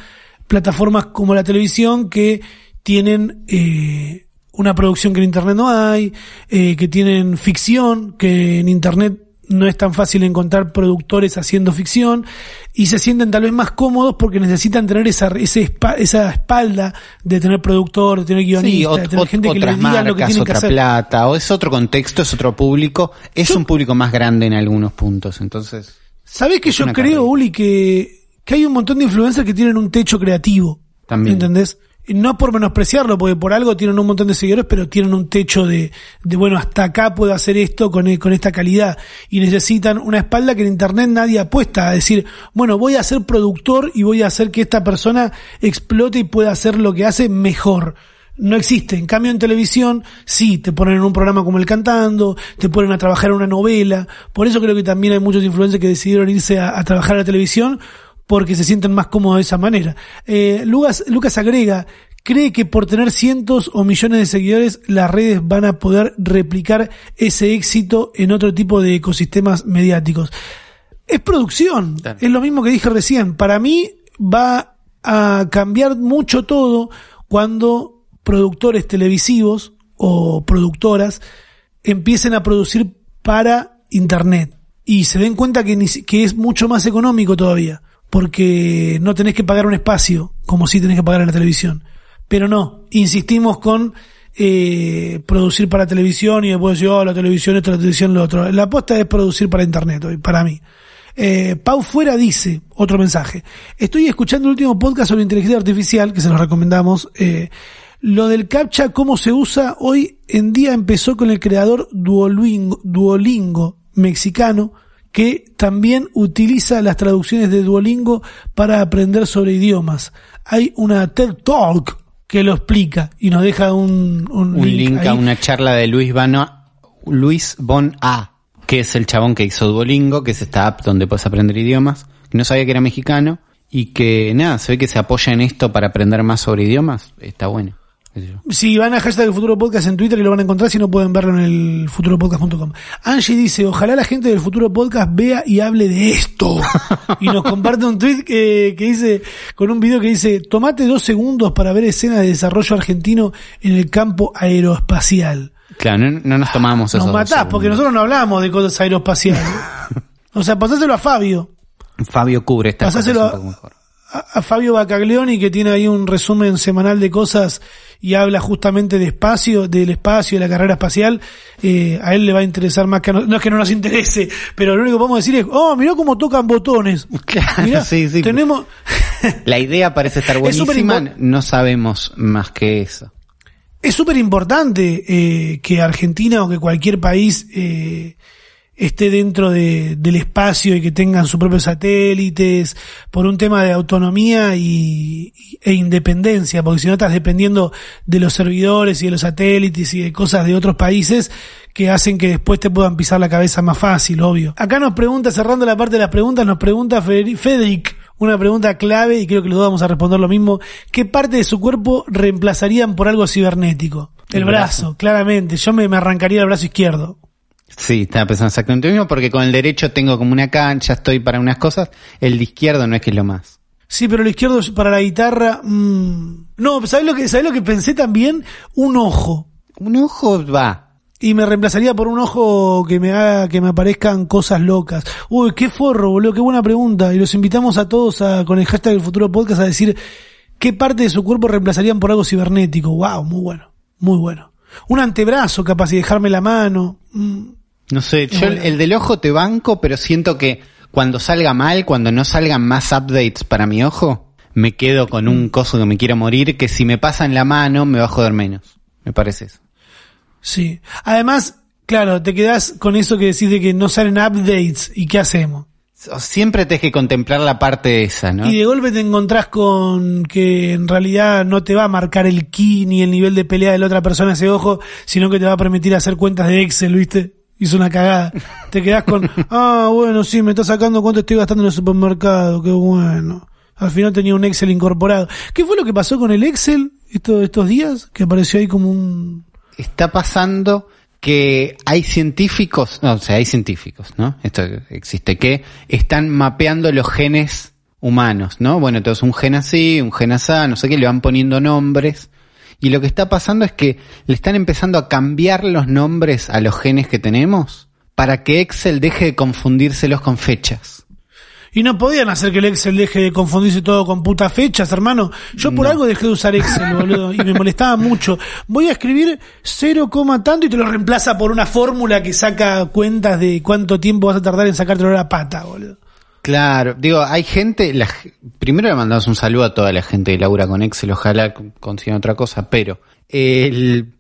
plataformas como la televisión que tienen eh, una producción que en internet no hay, eh, que tienen ficción, que en internet no es tan fácil encontrar productores haciendo ficción y se sienten tal vez más cómodos porque necesitan tener esa, ese esa espalda de tener productor, de tener Sí, guionista, de tener gente que les diga lo que tienen que otra hacer. plata, o es otro contexto, es otro público, es un público más grande en algunos puntos, entonces. ¿Sabés que yo creo, carrera. Uli, que, que hay un montón de influencers que tienen un techo creativo? También. ¿Entendés? No por menospreciarlo, porque por algo tienen un montón de seguidores, pero tienen un techo de, de bueno, hasta acá puedo hacer esto con, e- con esta calidad. Y necesitan una espalda que en internet nadie apuesta a decir, bueno, voy a ser productor y voy a hacer que esta persona explote y pueda hacer lo que hace mejor. No existe. En cambio, en televisión, sí, te ponen en un programa como El Cantando, te ponen a trabajar en una novela. Por eso creo que también hay muchos influencers que decidieron irse a, a trabajar a la televisión porque se sienten más cómodos de esa manera. Eh, Lucas, Lucas agrega, cree que por tener cientos o millones de seguidores, las redes van a poder replicar ese éxito en otro tipo de ecosistemas mediáticos. Es producción, es lo mismo que dije recién. Para mí va a cambiar mucho todo cuando productores televisivos o productoras empiecen a producir para Internet y se den cuenta que, que es mucho más económico todavía, porque no tenés que pagar un espacio como si tenés que pagar en la televisión. Pero no, insistimos con eh, producir para televisión y después decir, oh, la televisión esto, la televisión lo otro. La apuesta es producir para Internet hoy, para mí. Eh, Pau Fuera dice, otro mensaje, estoy escuchando el último podcast sobre inteligencia artificial, que se los recomendamos, eh, lo del captcha, cómo se usa hoy en día empezó con el creador Duolingo, Duolingo mexicano, que también utiliza las traducciones de Duolingo para aprender sobre idiomas. Hay una TED Talk que lo explica y nos deja un, un, Un link, a una charla de Luis Von, Luis Von A, que es el chabón que hizo Duolingo, que es esta app donde puedes aprender idiomas. No sabía que era mexicano y que nada, se ve que se apoya en esto para aprender más sobre idiomas. Está bueno. Si van a hashtag el futuro podcast en Twitter y lo van a encontrar, si no pueden verlo en el futuropodcast.com. Angie dice, ojalá la gente del futuro podcast vea y hable de esto. y nos comparte un tweet que, que dice, con un video que dice, tomate dos segundos para ver escenas de desarrollo argentino en el campo aeroespacial. Claro, no, no nos tomamos Nos esos dos matás, porque nosotros no hablamos de cosas aeroespaciales. o sea, pasáselo a Fabio. Fabio cubre esta Pasáselo cosa a- un poco mejor. a, a Fabio Bacaglioni que tiene ahí un resumen semanal de cosas y habla justamente de espacio, del espacio, de la carrera espacial, eh, a él le va a interesar más que a no, no es que no nos interese, pero lo único que podemos decir es, oh, mirá cómo tocan botones. Claro, Mirá, sí, sí. tenemos, La idea parece estar buenísima, no sabemos más que eso. es súper importante eh, que Argentina o que cualquier país eh, esté dentro de, del espacio y que tengan sus propios satélites por un tema de autonomía y, e independencia, porque si no estás dependiendo de los servidores y de los satélites y de cosas de otros países que hacen que después te puedan pisar la cabeza más fácil, obvio. Acá nos pregunta, cerrando la parte de las preguntas, nos pregunta Federi- Federic, una pregunta clave y creo que los dos vamos a responder lo mismo. ¿Qué parte de su cuerpo reemplazarían por algo cibernético? El, El brazo, brazo. claramente. Yo me, me arrancaría el brazo izquierdo. Sí, estaba pensando exactamente lo mismo porque con el derecho tengo como una cancha, estoy para unas cosas, el de izquierdo no es que es lo más. Sí, pero el izquierdo para la guitarra. mm, No, ¿sabes lo que, sabés lo que pensé también? Un ojo. Un ojo va. Y me reemplazaría por un ojo que me haga que me aparezcan cosas locas. Uy, qué forro, boludo, qué buena pregunta. Y los invitamos a todos a, con el hashtag del futuro podcast a decir qué parte de su cuerpo reemplazarían por algo cibernético. Wow, muy bueno, muy bueno. Un antebrazo capaz y dejarme la mano. Mm, No sé, yo el, bueno. el del ojo te banco, pero siento que cuando salga mal, cuando no salgan más updates para mi ojo, me quedo con un coso que me quiero morir, que si me pasa en la mano me va a joder menos. Me parece eso. sí. Además, claro, te quedás con eso que decís de que no salen updates y qué hacemos. Siempre tenés que contemplar la parte esa, ¿no? Y de golpe te encontrás con que en realidad no te va a marcar el ki ni el nivel de pelea de la otra persona ese ojo, sino que te va a permitir hacer cuentas de Excel, ¿viste? Hizo una cagada. Te quedás con, ah, bueno, sí, me está sacando cuánto estoy gastando en el supermercado, qué bueno. Al final tenía un Excel incorporado. ¿Qué fue lo que pasó con el Excel estos, estos días? Que apareció ahí como un... está pasando que hay científicos, no, o sea, hay científicos, ¿no? Esto existe, que están mapeando los genes humanos, ¿no? Bueno, entonces un gen así, un gen así, no sé qué, le van poniendo nombres. Y lo que está pasando es que le están empezando a cambiar los nombres a los genes que tenemos para que Excel deje de confundírselos con fechas. Y no podían hacer que el Excel deje de confundirse todo con putas fechas, hermano. Yo por No. algo dejé de usar Excel, boludo, y me molestaba mucho. Voy a escribir 0, tanto y te lo reemplaza por una fórmula que saca cuentas de cuánto tiempo vas a tardar en sacártelo de la pata, boludo. Claro, digo, hay gente, la, primero le mandamos un saludo a toda la gente que labura con Excel, ojalá consigan otra cosa, pero el,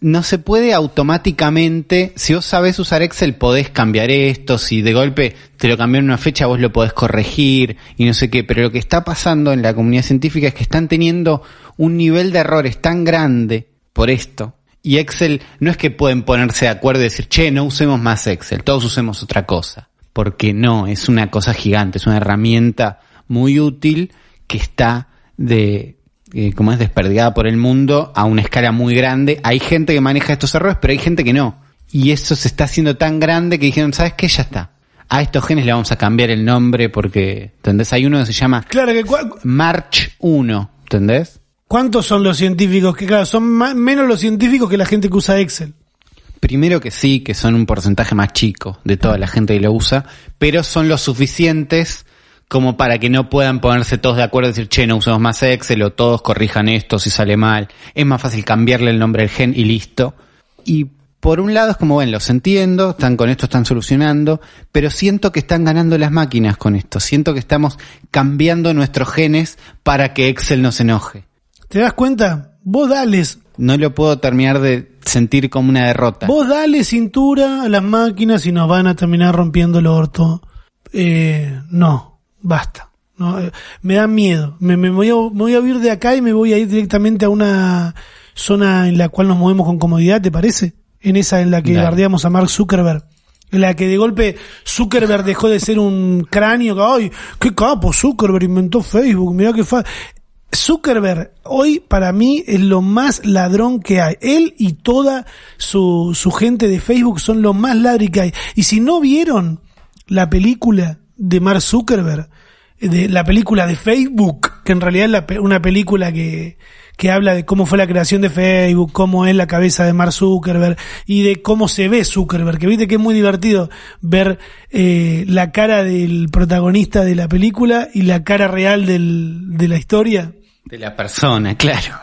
no se puede automáticamente, si vos sabés usar Excel podés cambiar esto, si de golpe te lo cambió en una fecha vos lo podés corregir y no sé qué, pero lo que está pasando en la comunidad científica es que están teniendo un nivel de errores tan grande por esto. Y Excel no es que pueden ponerse de acuerdo y decir, che, no usemos más Excel, todos usemos otra cosa porque no, es una cosa gigante, es una herramienta muy útil que está de, eh, como es desperdigada por el mundo a una escala muy grande. Hay gente que maneja estos errores, pero hay gente que no. Y eso se está haciendo tan grande que dijeron, ¿sabes qué? Ya está. A estos genes le vamos a cambiar el nombre porque, ¿entendés? Hay uno que se llama Claro que March 1, ¿entendés? ¿cuántos son los científicos? Que claro, son ma- menos los científicos que la gente que usa Excel. Primero que sí, que son un porcentaje más chico de toda la gente que lo usa, pero son lo suficientes como para que no puedan ponerse todos de acuerdo y decir, che, no usemos más Excel o todos corrijan esto si sale mal. Es más fácil cambiarle el nombre al gen y listo. Y por un lado es como, bueno, los entiendo, están con esto, están solucionando, pero siento que están ganando las máquinas con esto. Siento que estamos cambiando nuestros genes para que Excel no se enoje. ¿Te das cuenta? Vos dales, No lo puedo terminar de sentir como una derrota. Vos dale cintura a las máquinas y nos van a terminar rompiendo el orto. Eh, no, basta. ¿no? Eh, Me da miedo. Me, me voy a, me voy a huir de acá y me voy a ir directamente a una zona en la cual nos movemos con comodidad, ¿te parece? En esa en la que Dale. bardeamos a Mark Zuckerberg. En la que de golpe Zuckerberg dejó de ser un cráneo que, ay, qué capo, Zuckerberg inventó Facebook, mirá qué fa... Zuckerberg hoy para mí es lo más ladrón que hay. Él y toda su, su gente de Facebook son lo más ladri que hay. Y si no vieron la película de Mark Zuckerberg, de la película de Facebook, que en realidad es la una película que, que habla de cómo fue la creación de Facebook, cómo es la cabeza de Mark Zuckerberg y de cómo se ve Zuckerberg, que viste que es muy divertido ver eh, la cara del protagonista de la película y la cara real de la historia. De la persona, claro.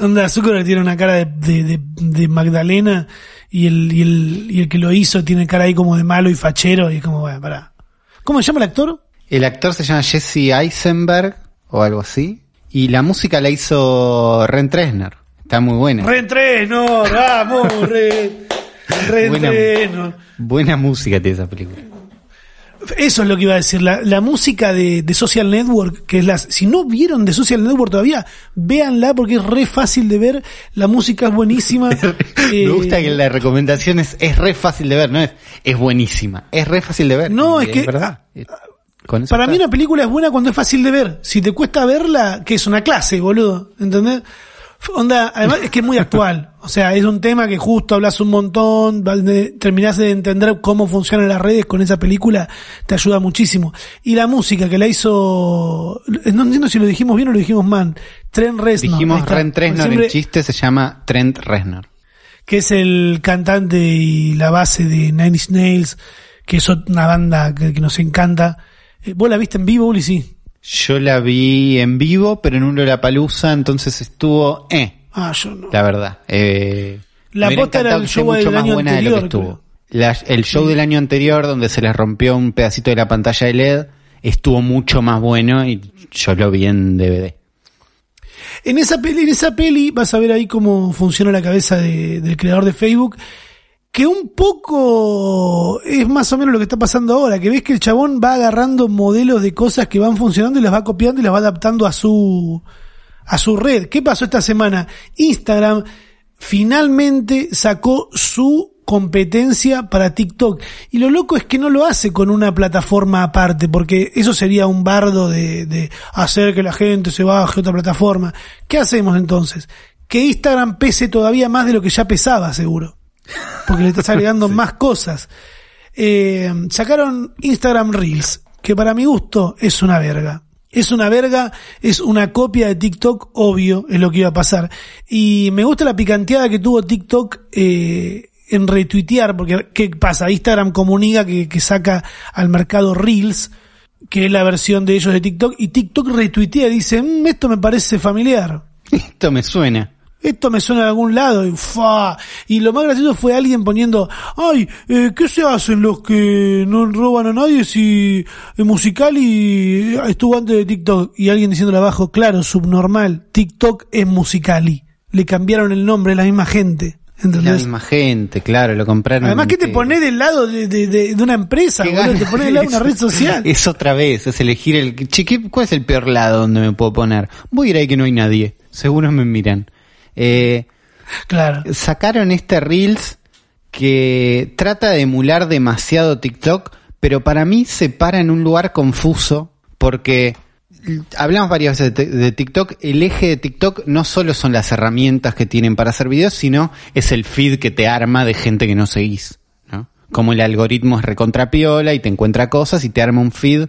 Onda, Zuckerberg tiene una cara de, de, de- de Magdalena y el, y, el, y el que lo hizo tiene cara ahí como de malo y fachero y es como, bueno, pará. ¿Cómo se llama el actor? El actor se llama Jesse Eisenberg o algo así. Y la música la hizo Ren Tresner. Está muy buena. Reentreno, vamos, re, Buena- reentreno. Buena música tiene esa película. Eso es lo que iba a decir. La, la música de, de Social Network, que es las. Si no vieron de Social Network todavía, véanla porque es re fácil de ver. La música es buenísima. Me Eh, gusta que la recomendación es, es re fácil de ver, no es, es buenísima, es re fácil de ver. No, es que- verdad. Eh, con eso Para está. mí una película es buena cuando es fácil de ver. Si te cuesta verla, que es una clase, boludo. ¿Entendés? Onda, además es que es muy actual. O sea, es un tema que justo hablas un montón, terminás de entender cómo funcionan las redes con esa película, te ayuda muchísimo. Y la música que la hizo, no entiendo si lo dijimos bien o lo dijimos mal, Trent Reznor. Dijimos Tresner, Siempre- el chiste se llama Trent Reznor. que es el cantante y la base de Nine Inch Nails, que es una banda que, que nos encanta. Eh, ¿Vos la viste en vivo, Uli? Sí. Yo la vi en vivo, pero en un Lollapalooza, entonces estuvo, eh, Ah, yo no. la verdad. Eh, La posta era el show del mucho más año buena de lo que anterior, estuvo. La- el show del año anterior, donde se les rompió un pedacito de la pantalla de LED, estuvo mucho más bueno y yo lo vi en DVD. En esa peli, en esa peli vas a ver ahí cómo funciona la cabeza de- del creador de Facebook, que un poco es más o menos lo que está pasando ahora, que ves que el chabón va agarrando modelos de cosas que van funcionando y las va copiando y las va adaptando a su a su red. ¿Qué pasó esta semana? Instagram finalmente sacó su competencia para TikTok. Y lo loco es que no lo hace con una plataforma aparte, porque eso sería un bardo de, de hacer que la gente se baje a otra plataforma. ¿Qué hacemos entonces? Que Instagram pese todavía más de lo que ya pesaba, seguro. Porque le estás agregando más cosas. Eh, sacaron Instagram Reels, que para mi gusto es una verga. Es una verga, es una copia de TikTok, obvio, es lo que iba a pasar. Y me gusta la picanteada que tuvo TikTok eh, en retuitear, porque ¿qué pasa? Instagram comunica que, que saca al mercado Reels, que es la versión de ellos de TikTok, y TikTok retuitea y dice, "Mm, esto me parece familiar. Esto me suena. Esto me suena de algún lado y fa. Y lo más gracioso fue alguien poniendo, ay, eh, ¿qué se hacen los que no roban a nadie si eh, Musicali estuvo antes de TikTok? Y alguien diciéndole abajo, claro, subnormal, TikTok es Musicali. Le cambiaron el nombre, la misma gente. La misma gente, claro, lo compraron. Además, ¿qué te pones del lado de, de- de- de una empresa? Boludo? Te pones del lado de una red social. Es otra vez, es elegir el... Che, ¿qué- ¿cuál es el peor lado donde me puedo poner? Voy a ir ahí que no hay nadie. Seguro me miran. Eh, Claro. sacaron este Reels que trata de emular demasiado TikTok, pero para mí se para en un lugar confuso porque hablamos varias veces de, de TikTok, el eje de TikTok no solo son las herramientas que tienen para hacer videos, sino es el feed que te arma de gente que no seguís, ¿no? Como el algoritmo es recontrapiola y te encuentra cosas y te arma un feed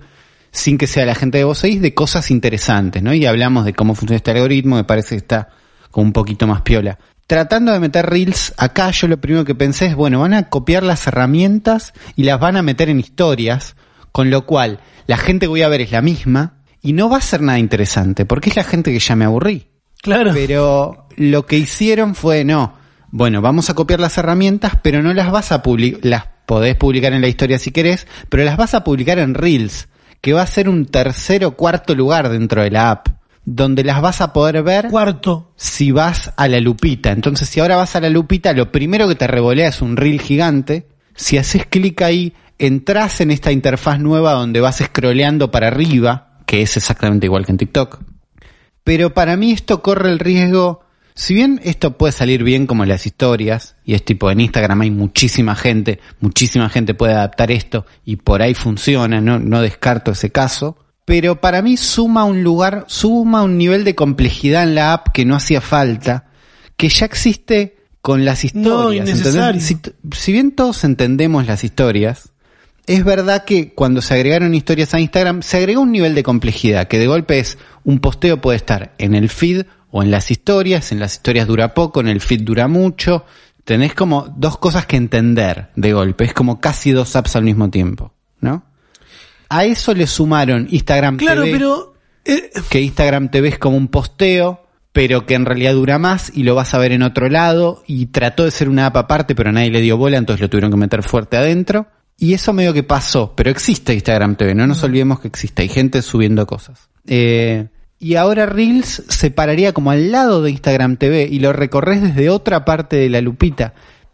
sin que sea la gente que vos seguís de cosas interesantes, ¿no? Y hablamos de cómo funciona este algoritmo, me parece que está como un poquito más piola. Tratando de meter reels acá, yo lo primero que pensé es, bueno, van a copiar las herramientas y las van a meter en historias, con lo cual la gente que voy a ver es la misma y no va a ser nada interesante, porque es la gente que ya me aburrí. Claro. Pero lo que hicieron fue, no, bueno, vamos a copiar las herramientas, pero no las vas a publicar, las podés publicar en la historia si querés, pero las vas a publicar en Reels, que va a ser un tercer o cuarto lugar dentro de la app, donde las vas a poder ver Cuarto. si vas a la lupita. Entonces, si ahora vas a la lupita, lo primero que te revolea es un reel gigante. Si haces clic ahí, entras en esta interfaz nueva donde vas scrolleando para arriba que es exactamente igual que en TikTok. Pero para mí esto corre el riesgo, si bien esto puede salir bien como las historias, y es tipo en Instagram hay muchísima gente, muchísima gente puede adaptar esto y por ahí funciona, no, no descarto ese caso, pero para mí suma un lugar, suma un nivel de complejidad en la app que no hacía falta, que ya existe con las historias. No. Si, si bien todos entendemos las historias, es verdad que cuando se agregaron historias a Instagram, se agregó un nivel de complejidad, que de golpe es un posteo puede estar en el feed o en las historias, en las historias dura poco, en el feed dura mucho. Tenés como dos cosas que entender de golpe, es como casi dos apps al mismo tiempo, ¿no? A eso le sumaron Instagram Claro, TV, pero eh, que Instagram TV es como un posteo, pero que en realidad dura más y lo vas a ver en otro lado, y trató de ser una app aparte, pero nadie le dio bola, entonces lo tuvieron que meter fuerte adentro. Y eso medio que pasó, pero existe Instagram TV, no nos olvidemos que existe, hay gente subiendo cosas. Eh, y ahora Reels se pararía como al lado de Instagram TV y lo recorres desde otra parte de la lupita.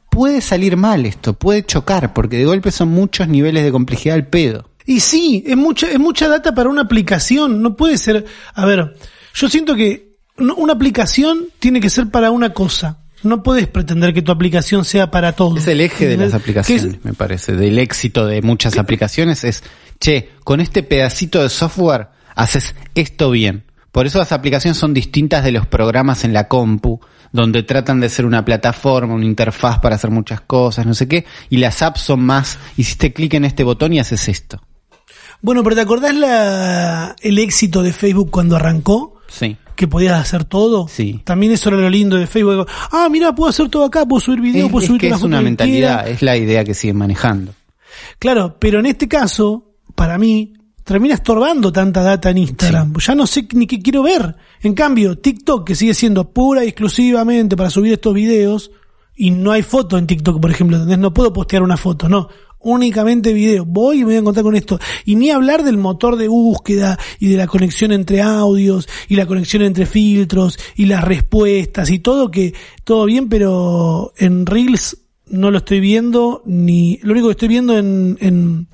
Puede salir mal esto, puede chocar, porque de golpe son muchos niveles de complejidad al pedo. Y sí, es mucha, es mucha data para una aplicación. No puede ser. A ver, yo siento que una aplicación tiene que ser para una cosa. No puedes pretender que tu aplicación sea para todo. Es el eje de las aplicaciones, me parece, del éxito de muchas aplicaciones es, che, con este pedacito de software haces esto bien. Por eso las aplicaciones son distintas de los programas en la compu, donde tratan de ser una plataforma, una interfaz para hacer muchas cosas, no sé qué, y las apps son más, hiciste clic en este botón y haces esto. Bueno, pero ¿te acordás la, el éxito de Facebook cuando arrancó? Sí. Que podías hacer todo. Sí. También eso era lo lindo de Facebook. Ah, mira, puedo hacer todo acá, puedo subir video, Es, puedo es subir que una es foto una mentalidad, quiera. es la idea que siguen manejando. Claro, pero en este caso, para mí, termina estorbando tanta data en Instagram. Ya no sé ni qué quiero ver. En cambio, TikTok, que sigue siendo pura y exclusivamente para subir estos videos, y no hay foto en TikTok, por ejemplo, ¿entendés? No puedo postear una foto, no. Únicamente video. Voy y me voy a encontrar con esto. Y ni hablar del motor de búsqueda y de la conexión entre audios y la conexión entre filtros y las respuestas y todo que, todo bien, pero en Reels no lo estoy viendo ni, lo único que estoy viendo en, en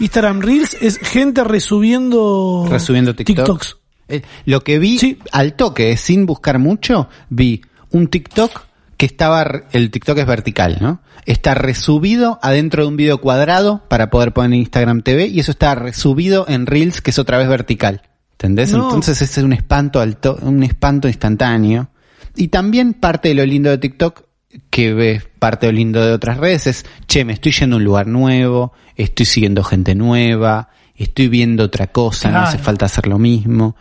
Instagram Reels es gente resubiendo, Resubiendo TikTok. TikToks. Eh, lo que vi Sí. al toque, eh, sin buscar mucho, vi un TikTok que estaba, el TikTok es vertical, ¿no? Está resubido adentro de un video cuadrado para poder poner en Instagram TV y eso está resubido en Reels que es otra vez vertical. ¿Entendés? No. Entonces ese es un espanto al to- un espanto instantáneo. Y también parte de lo lindo de TikTok, que ves parte de lo lindo de otras redes, es, che, me estoy yendo a un lugar nuevo, estoy siguiendo gente nueva, estoy viendo otra cosa, no hace falta hacer lo mismo.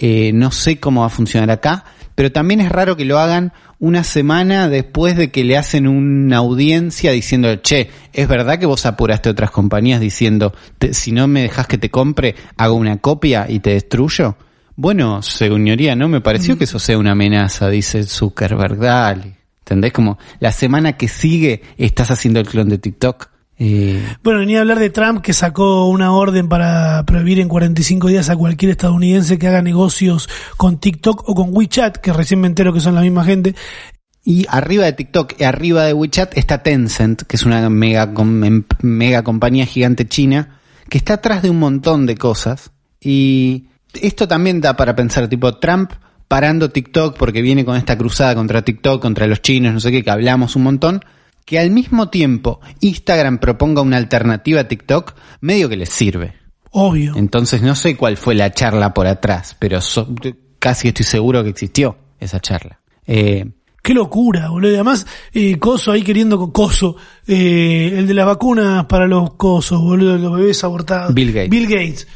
Eh, no sé cómo va a funcionar acá, pero también es raro que lo hagan una semana después de que le hacen una audiencia diciendo, che, es verdad que vos apuraste a otras compañías diciendo, "Te- si no me dejas que te compre, hago una copia y te destruyo. Bueno, señoría, no me pareció que eso sea una amenaza, dice Zuckerberg, dale. ¿Entendés? Como la semana que sigue estás haciendo el clon de TikTok. Eh, Bueno, ni hablar de Trump que sacó una orden para prohibir en 45 días a cualquier estadounidense que haga negocios con TikTok o con WeChat, que recién me entero que son la misma gente. Y arriba de TikTok y arriba de WeChat está Tencent, que es una mega, em- mega compañía gigante china, que está atrás de un montón de cosas. Y esto también da para pensar, tipo, Trump parando TikTok porque viene con esta cruzada contra TikTok, contra los chinos, no sé qué, que hablamos un montón, que al mismo tiempo Instagram proponga una alternativa a TikTok, medio que les sirve. Obvio. Entonces no sé cuál fue la charla por atrás, pero so- casi estoy seguro que existió esa charla. Eh, Qué locura, boludo. Y Además, eh, Coso ahí queriendo con Coso, eh, el de las vacunas para los cosos, boludo, los bebés abortados. Bill Gates. Bill Gates,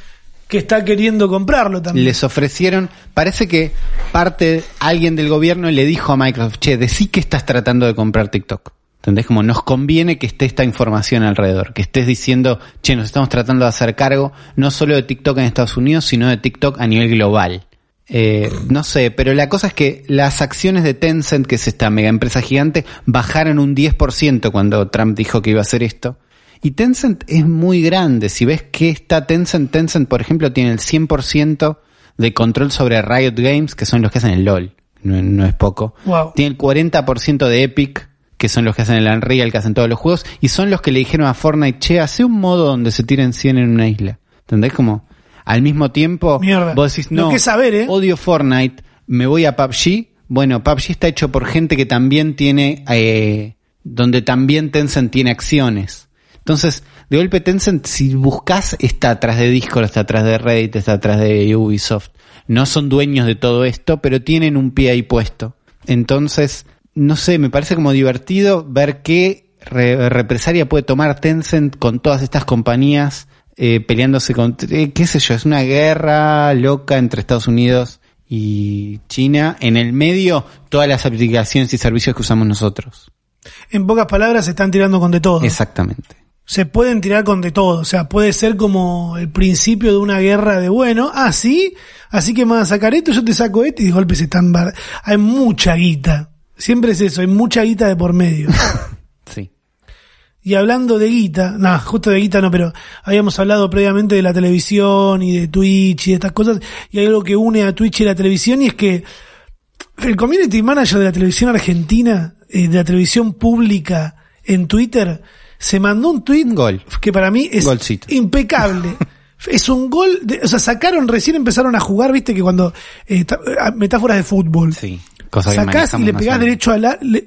que está queriendo comprarlo también. les ofrecieron, parece que parte, alguien del gobierno le dijo a Microsoft, che, decí que estás tratando de comprar TikTok. ¿Entendés? Como nos conviene que esté esta información alrededor, que estés diciendo, che, nos estamos tratando de hacer cargo no solo de TikTok en Estados Unidos, sino de TikTok a nivel global. Eh, no sé, pero la cosa es que las acciones de Tencent, que es esta mega empresa gigante, bajaron un 10% cuando Trump dijo que iba a hacer esto. Y Tencent es muy grande. Si ves que está Tencent, Tencent, por ejemplo, tiene el 100% de control sobre Riot Games, que son los que hacen el LOL. No, no es poco. Wow. Tiene el 40% de Epic, que son los que hacen el Unreal, que hacen todos los juegos. Y son los que le dijeron a Fortnite, che, hace un modo donde se tiren 100 en una isla. ¿Entendés? Como, al mismo tiempo, Mierda. vos decís, no, que saber, ¿eh? odio Fortnite, me voy a PUBG. Bueno, PUBG está hecho por gente que también tiene, eh, donde también Tencent tiene acciones. Entonces, de golpe Tencent, si buscas, está atrás de Discord, está atrás de Reddit, está atrás de Ubisoft. No son dueños de todo esto, pero tienen un pie ahí puesto. Entonces, no sé, me parece como divertido ver qué re- represalia puede tomar Tencent con todas estas compañías eh, peleándose con, eh, qué sé yo, es una guerra loca entre Estados Unidos y China. En el medio, todas las aplicaciones y servicios que usamos nosotros. En pocas palabras, se están tirando con de todo. Exactamente. Se pueden tirar con de todo. O sea, puede ser como el principio de una guerra de bueno, ah, sí, así que me vas a sacar esto, yo te saco esto y de golpe se están. bar- Hay mucha guita. Siempre es eso, hay mucha guita de por medio. Sí. Y hablando de guita, no, justo de guita no, pero habíamos hablado previamente de la televisión y de Twitch y de estas cosas, y hay algo que une a Twitch y la televisión, y es que el community manager de la televisión argentina, eh, de la televisión pública en Twitter, se mandó un tweet gol. que para mí es Golcito. impecable. Es un gol, de- o sea, sacaron, recién empezaron a jugar, viste que cuando, eh, ta- metáforas de fútbol. Sí. Cosa Sacás y le pegás derecho a la... le-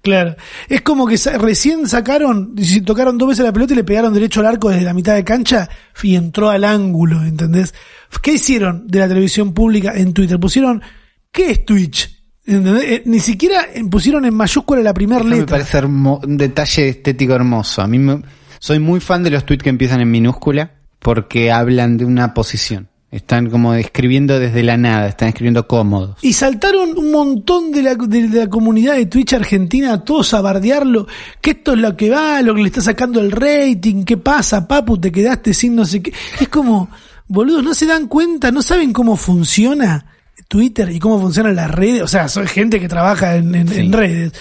claro. Es como que recién sacaron, tocaron dos veces la pelota y le pegaron derecho al arco desde la mitad de cancha y entró al ángulo, ¿entendés? ¿Qué hicieron de la televisión pública en Twitter? Pusieron, ¿qué es Twitch? ¿Entendés? Eh, ni siquiera pusieron en mayúscula la primera Eso me letra. parece hermo- un detalle estético hermoso. A mí me- soy muy fan de los tweets que empiezan en minúscula porque hablan de una posición. Están como escribiendo desde la nada, están escribiendo cómodos. Y saltaron un montón de la, de, la comunidad de Twitch argentina, todos a bardearlo, que esto es lo que va, lo que le está sacando el rating, qué pasa, papu, te quedaste sin no sé qué. Es como, boludos, no se dan cuenta, no saben cómo funciona Twitter y cómo funcionan las redes. O sea, soy gente que trabaja en, en- Sí. en redes.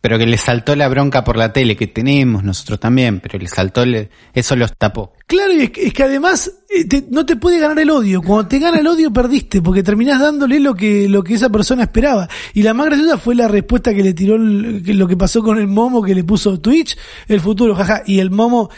Pero que le saltó la bronca por la tele, que tenemos nosotros también, pero le saltó, le- eso los tapó. Claro, y es que, es que además eh, te- no te puede ganar el odio. Cuando te gana el odio perdiste, porque terminás dándole lo que, lo que esa persona esperaba. Y la más graciosa fue la respuesta que le tiró el- que lo que pasó con el momo que le puso Twitch, el futuro, jaja. Y el momo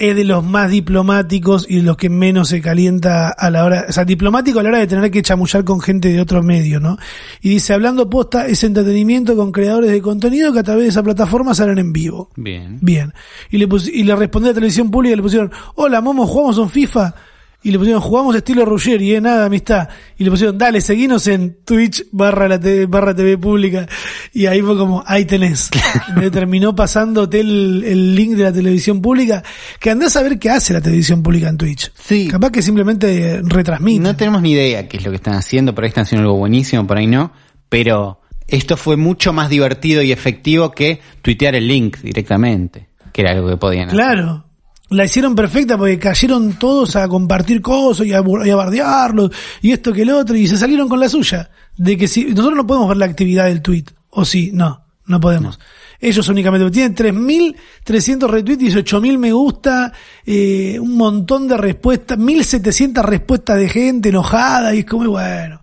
es de los más diplomáticos y de los que menos se calienta a la hora, o sea, diplomático a la hora de tener que chamullar con gente de otro medio, ¿no? Y dice, hablando posta, es entretenimiento con creadores de contenido que a través de esa plataforma salen en vivo. Bien. Bien. Y le, pus- y le respondió a televisión pública y le pusieron, hola Momo, jugamos un FIFA. Y le pusieron, jugamos estilo Ruggeri, eh, nada, amistad. Y le pusieron, dale, seguinos en Twitch barra la TV, barra TV pública. Y ahí fue como, ahí tenés. Le terminó pasándote el, el link de la televisión pública, que andás a ver qué hace la televisión pública en Twitch. Sí. Capaz que simplemente retransmite. No tenemos ni idea qué es lo que están haciendo, por ahí están haciendo algo buenísimo, por ahí no, pero esto fue mucho más divertido y efectivo que tuitear el link directamente, que era algo que podían hacer. Claro. La hicieron perfecta porque cayeron todos a compartir cosas y a, y a bardearlos y esto que el otro y se salieron con la suya. De que si nosotros no podemos ver la actividad del tweet. O sí, no, no podemos. Ellos únicamente tienen 3.300 retweets, 18.000 me gusta, eh, un montón de respuestas, 1.700 respuestas de gente enojada y es como, bueno,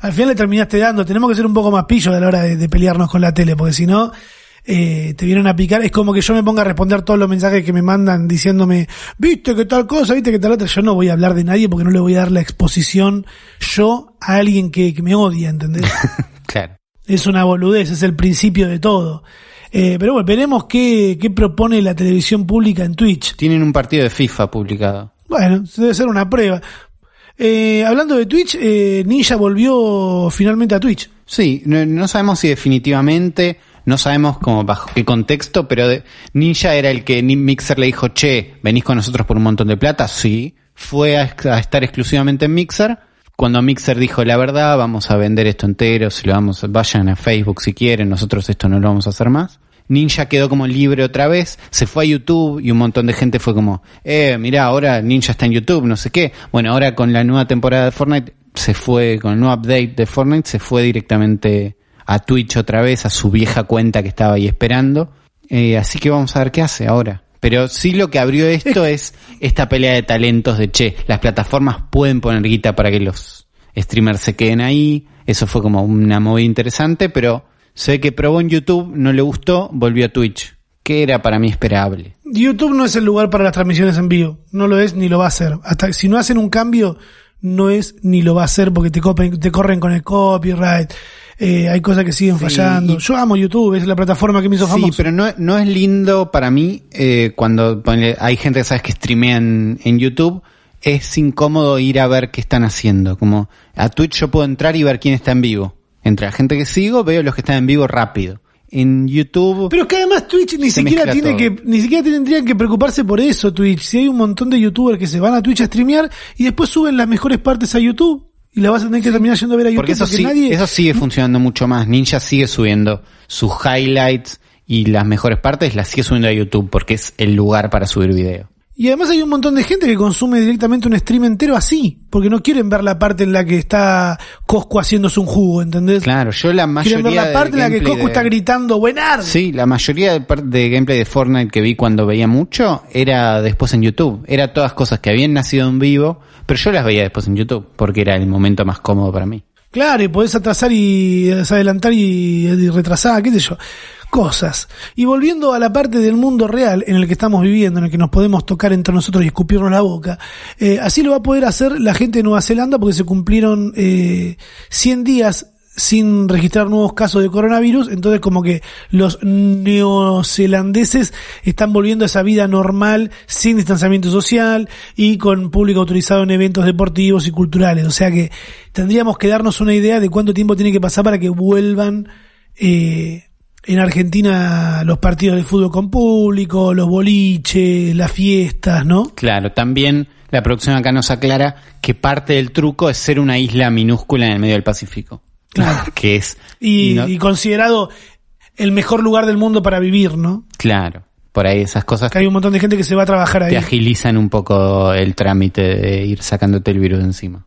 al final le terminaste dando. Tenemos que ser un poco más pillos a la hora de, de pelearnos con la tele, porque si no, eh, te vienen a picar. Es como que yo me ponga a responder todos los mensajes que me mandan diciéndome, viste que tal cosa, viste que tal otra. Yo no voy a hablar de nadie porque no le voy a dar la exposición yo a alguien que, que me odia, ¿entendés? Claro. es una boludez, es el principio de todo. Eh, pero bueno, veremos qué, qué propone la televisión pública en Twitch. Tienen un partido de FIFA publicado. Bueno, debe ser una prueba. Eh, hablando de Twitch, eh, Ninja volvió finalmente a Twitch. Sí, no, no sabemos si definitivamente, no sabemos como bajo qué contexto, pero de- Ninja era el que Mixer le dijo, che, venís con nosotros por un montón de plata, sí, fue a, a estar exclusivamente en Mixer. Cuando Mixer dijo la verdad, vamos a vender esto entero, si lo vamos, vayan a Facebook si quieren, nosotros esto no lo vamos a hacer más. Ninja quedó como libre otra vez, se fue a YouTube y un montón de gente fue como, eh, mirá, ahora Ninja está en YouTube, no sé qué. Bueno, ahora con la nueva temporada de Fortnite se fue, con el nuevo update de Fortnite, se fue directamente a Twitch otra vez, a su vieja cuenta que estaba ahí esperando. Eh, así que vamos a ver qué hace ahora. Pero sí lo que abrió esto es esta pelea de talentos de, che, las plataformas pueden poner guita para que los streamers se queden ahí. Eso fue como una movida interesante, pero se ve que probó en YouTube, no le gustó, volvió a Twitch. Que era para mí esperable. YouTube no es el lugar para las transmisiones en vivo. No lo es ni lo va a hacer. Hasta si no hacen un cambio, no es ni lo va a hacer porque te, copen- te corren con el copyright. Eh, hay cosas que siguen Sí, fallando. Yo amo YouTube, es la plataforma que me hizo Sí, famoso. pero no, no es lindo para mí eh, cuando hay gente, sabes, que streamean en YouTube. Es incómodo ir a ver qué están haciendo. Como a Twitch yo puedo entrar y ver quién está en vivo. Entre la gente que sigo, veo los que están en vivo rápido. En YouTube... Pero es que además Twitch ni siquiera tiene todo. que, ni siquiera tendrían que preocuparse por eso, Twitch. Si hay un montón de youtubers que se van a Twitch a streamear y después suben las mejores partes a YouTube y las vas a tener que terminar yendo a ver a YouTube Porque eso sí, nadie, eso sigue funcionando mucho más. Ninja sigue subiendo sus highlights y las mejores partes las sigue subiendo a YouTube porque es el lugar para subir video. Y además hay un montón de gente que consume directamente un stream entero así, porque no quieren ver la parte en la que está Cosco haciéndose un jugo, ¿entendés? Claro, yo la quieren mayoría ver la parte en la que Cosco de- está gritando buenar. Sí, la mayoría de, de gameplay de Fortnite que vi cuando veía mucho era después en YouTube. Era todas cosas que habían nacido en vivo, pero yo las veía después en YouTube porque era el momento más cómodo para mí. Claro, y podés atrasar y adelantar y, y retrasar, qué sé yo. Cosas. Y volviendo a la parte del mundo real en el que estamos viviendo, en el que nos podemos tocar entre nosotros y escupirnos la boca, eh, así lo va a poder hacer la gente de Nueva Zelanda porque se cumplieron eh, 100 días sin registrar nuevos casos de coronavirus, entonces como que los neozelandeses están volviendo a esa vida normal, sin distanciamiento social y con público autorizado en eventos deportivos y culturales. O sea que tendríamos que darnos una idea de cuánto tiempo tiene que pasar para que vuelvan eh, en Argentina los partidos de fútbol con público, los boliches, las fiestas, ¿no? Claro, también la producción acá nos aclara que parte del truco es ser una isla minúscula en el medio del Pacífico. Claro. que es... Y, no- y considerado el mejor lugar del mundo para vivir, ¿no? Claro, por ahí esas cosas Que hay un montón de gente que se va a trabajar ahí. te agilizan un poco el trámite de ir sacándote el virus encima.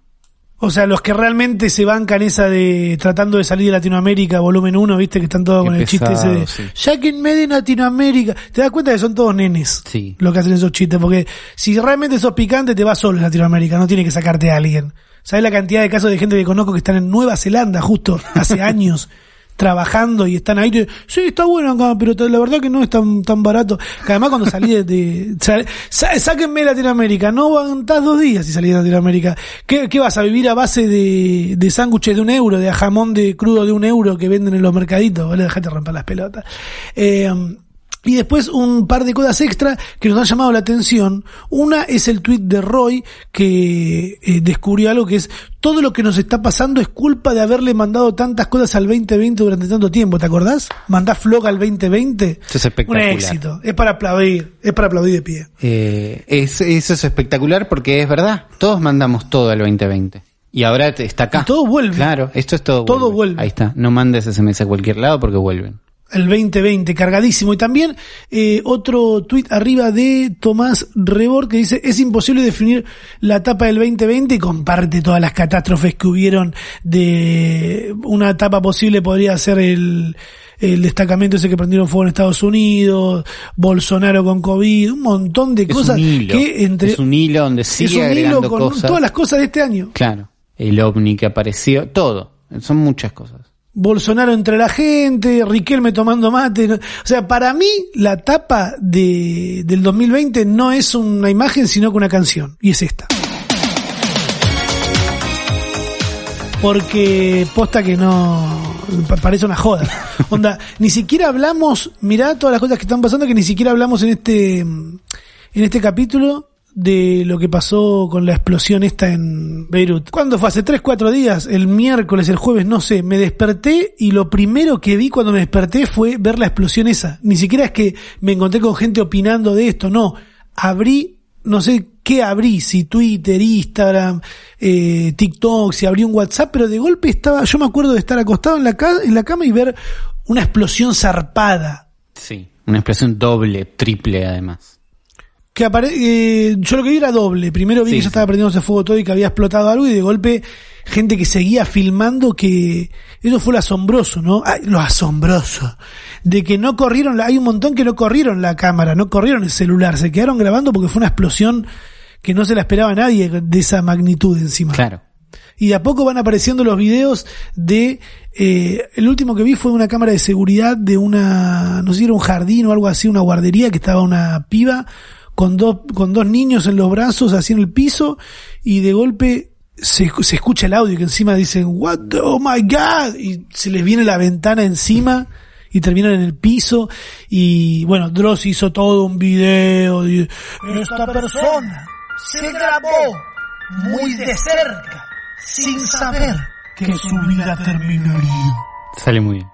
O sea, los que realmente se bancan esa de tratando de salir de Latinoamérica, volumen 1, viste que están todos Qué con el chiste ese de sí. sáquenme de Latinoamérica. Te das cuenta que son todos nenes Sí. los que hacen esos chistes, porque si realmente sos picante te vas solo en Latinoamérica, no tiene que sacarte a alguien. ¿Sabes la cantidad de casos de gente que conozco que están en Nueva Zelanda justo hace años? Trabajando y están ahí, sí, está bueno acá, pero la verdad que no es tan, tan barato. Que además cuando salí de, de- sa- sáquenme Latinoamérica, no aguantás dos días si salís de Latinoamérica. ¿Qué, qué vas a vivir a base de, de sándwiches de un euro, de jamón de crudo de un euro que venden en los mercaditos? Vale, dejate romper las pelotas. Eh, y después un par de cosas extra que nos han llamado la atención. Una es el tweet de Roy que eh, descubrió algo que es todo lo que nos está pasando es culpa de haberle mandado tantas cosas al 2020 durante tanto tiempo. ¿Te acordás? Mandás flog al 2020. Eso es espectacular. Un éxito. Es para aplaudir. Es para aplaudir de pie. Eh, es, eso es espectacular porque es verdad. Todos mandamos todo al 2020. Y ahora está acá. Y todo vuelve. Claro, esto es todo. Todo vuelve. Ahí está. No mandes SMS a cualquier lado porque vuelven. El 2020, cargadísimo. Y también eh, otro tuit arriba de Tomás Rebor que dice, es imposible definir la etapa del 2020 y comparte todas las catástrofes que hubieron de una etapa posible podría ser el, el destacamento ese que prendieron fuego en Estados Unidos, Bolsonaro con COVID, un montón de Es cosas un hilo. que entre... es un hilo donde es sigue un agregando hilo con cosas. todas las cosas de este año. Claro. El ovni que apareció. Todo. Son muchas cosas. Bolsonaro entre la gente, Riquelme tomando mate. O sea, para mí la tapa de, del 2020 no es una imagen, sino que una canción. Y es esta. Porque posta que no... pa- Parece una joda. Onda, ni siquiera hablamos, mirá todas las cosas que están pasando, que ni siquiera hablamos en este, en este capítulo de lo que pasó con la explosión esta en Beirut. ¿Cuándo fue? Hace 3, 4 días, el miércoles, el jueves, no sé, me desperté y lo primero que vi cuando me desperté fue ver la explosión esa. Ni siquiera es que me encontré con gente opinando de esto, no. Abrí, no sé qué abrí, si Twitter, Instagram, eh, TikTok, si abrí un WhatsApp, pero de golpe estaba, yo me acuerdo de estar acostado en la, ca- en la cama y ver una explosión zarpada. Sí. Una expresión doble, triple además. Que apare eh, yo lo que vi era doble. Primero vi Sí, que ya estaba prendiéndose fuego todo y que había explotado algo y de golpe gente que seguía filmando que eso fue lo asombroso, ¿no? Ay, lo asombroso. De que no corrieron, la- hay un montón que no corrieron la cámara, no corrieron el celular, se quedaron grabando porque fue una explosión que no se la esperaba a nadie de esa magnitud encima. Claro. y de a poco van apareciendo los videos de, eh, el último que vi fue una cámara de seguridad de una, no sé si era un jardín o algo así, una guardería que estaba una piba con dos, con dos niños en los brazos así en el piso y de golpe se, se escucha el audio que encima dicen, what the, oh my god, y se les viene la ventana encima y terminan en el piso y bueno, Dross hizo todo un video de esta persona se grabó muy de cerca sin saber que su vida terminaría. Sale muy bien.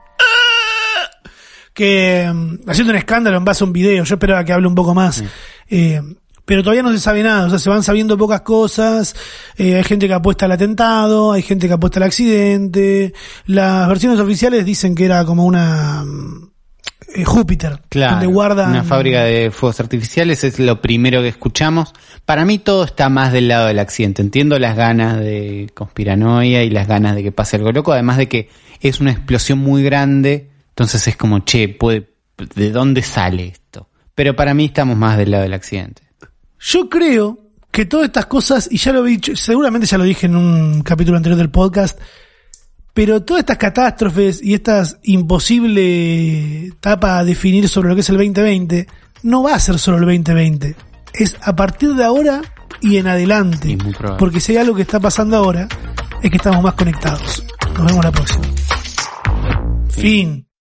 Que mm, haciendo un escándalo en base a un video, yo esperaba que hable un poco más. Eh, pero todavía no se sabe nada, o sea, se van sabiendo pocas cosas, eh, hay gente que apuesta al atentado, hay gente que apuesta al accidente, las versiones oficiales dicen que era como una mm, eh, Júpiter, Claro. donde guardan Una fábrica de fuegos artificiales es lo primero que escuchamos. Para mí todo está más del lado del accidente. Entiendo las ganas de conspiranoia y las ganas de que pase algo loco. Además de que es una explosión muy grande. Entonces es como, che, puede, ¿de dónde sale esto? Pero para mí estamos más del lado del accidente. Yo creo que todas estas cosas, y ya lo he dicho, seguramente ya lo dije en un capítulo anterior del podcast, pero todas estas catástrofes y estas imposible etapa a definir sobre lo que es el 2020, no va a ser solo el 2020. Es a partir de ahora y en adelante. Porque si hay algo que está pasando ahora, es que estamos más conectados. Nos vemos la próxima. Fin.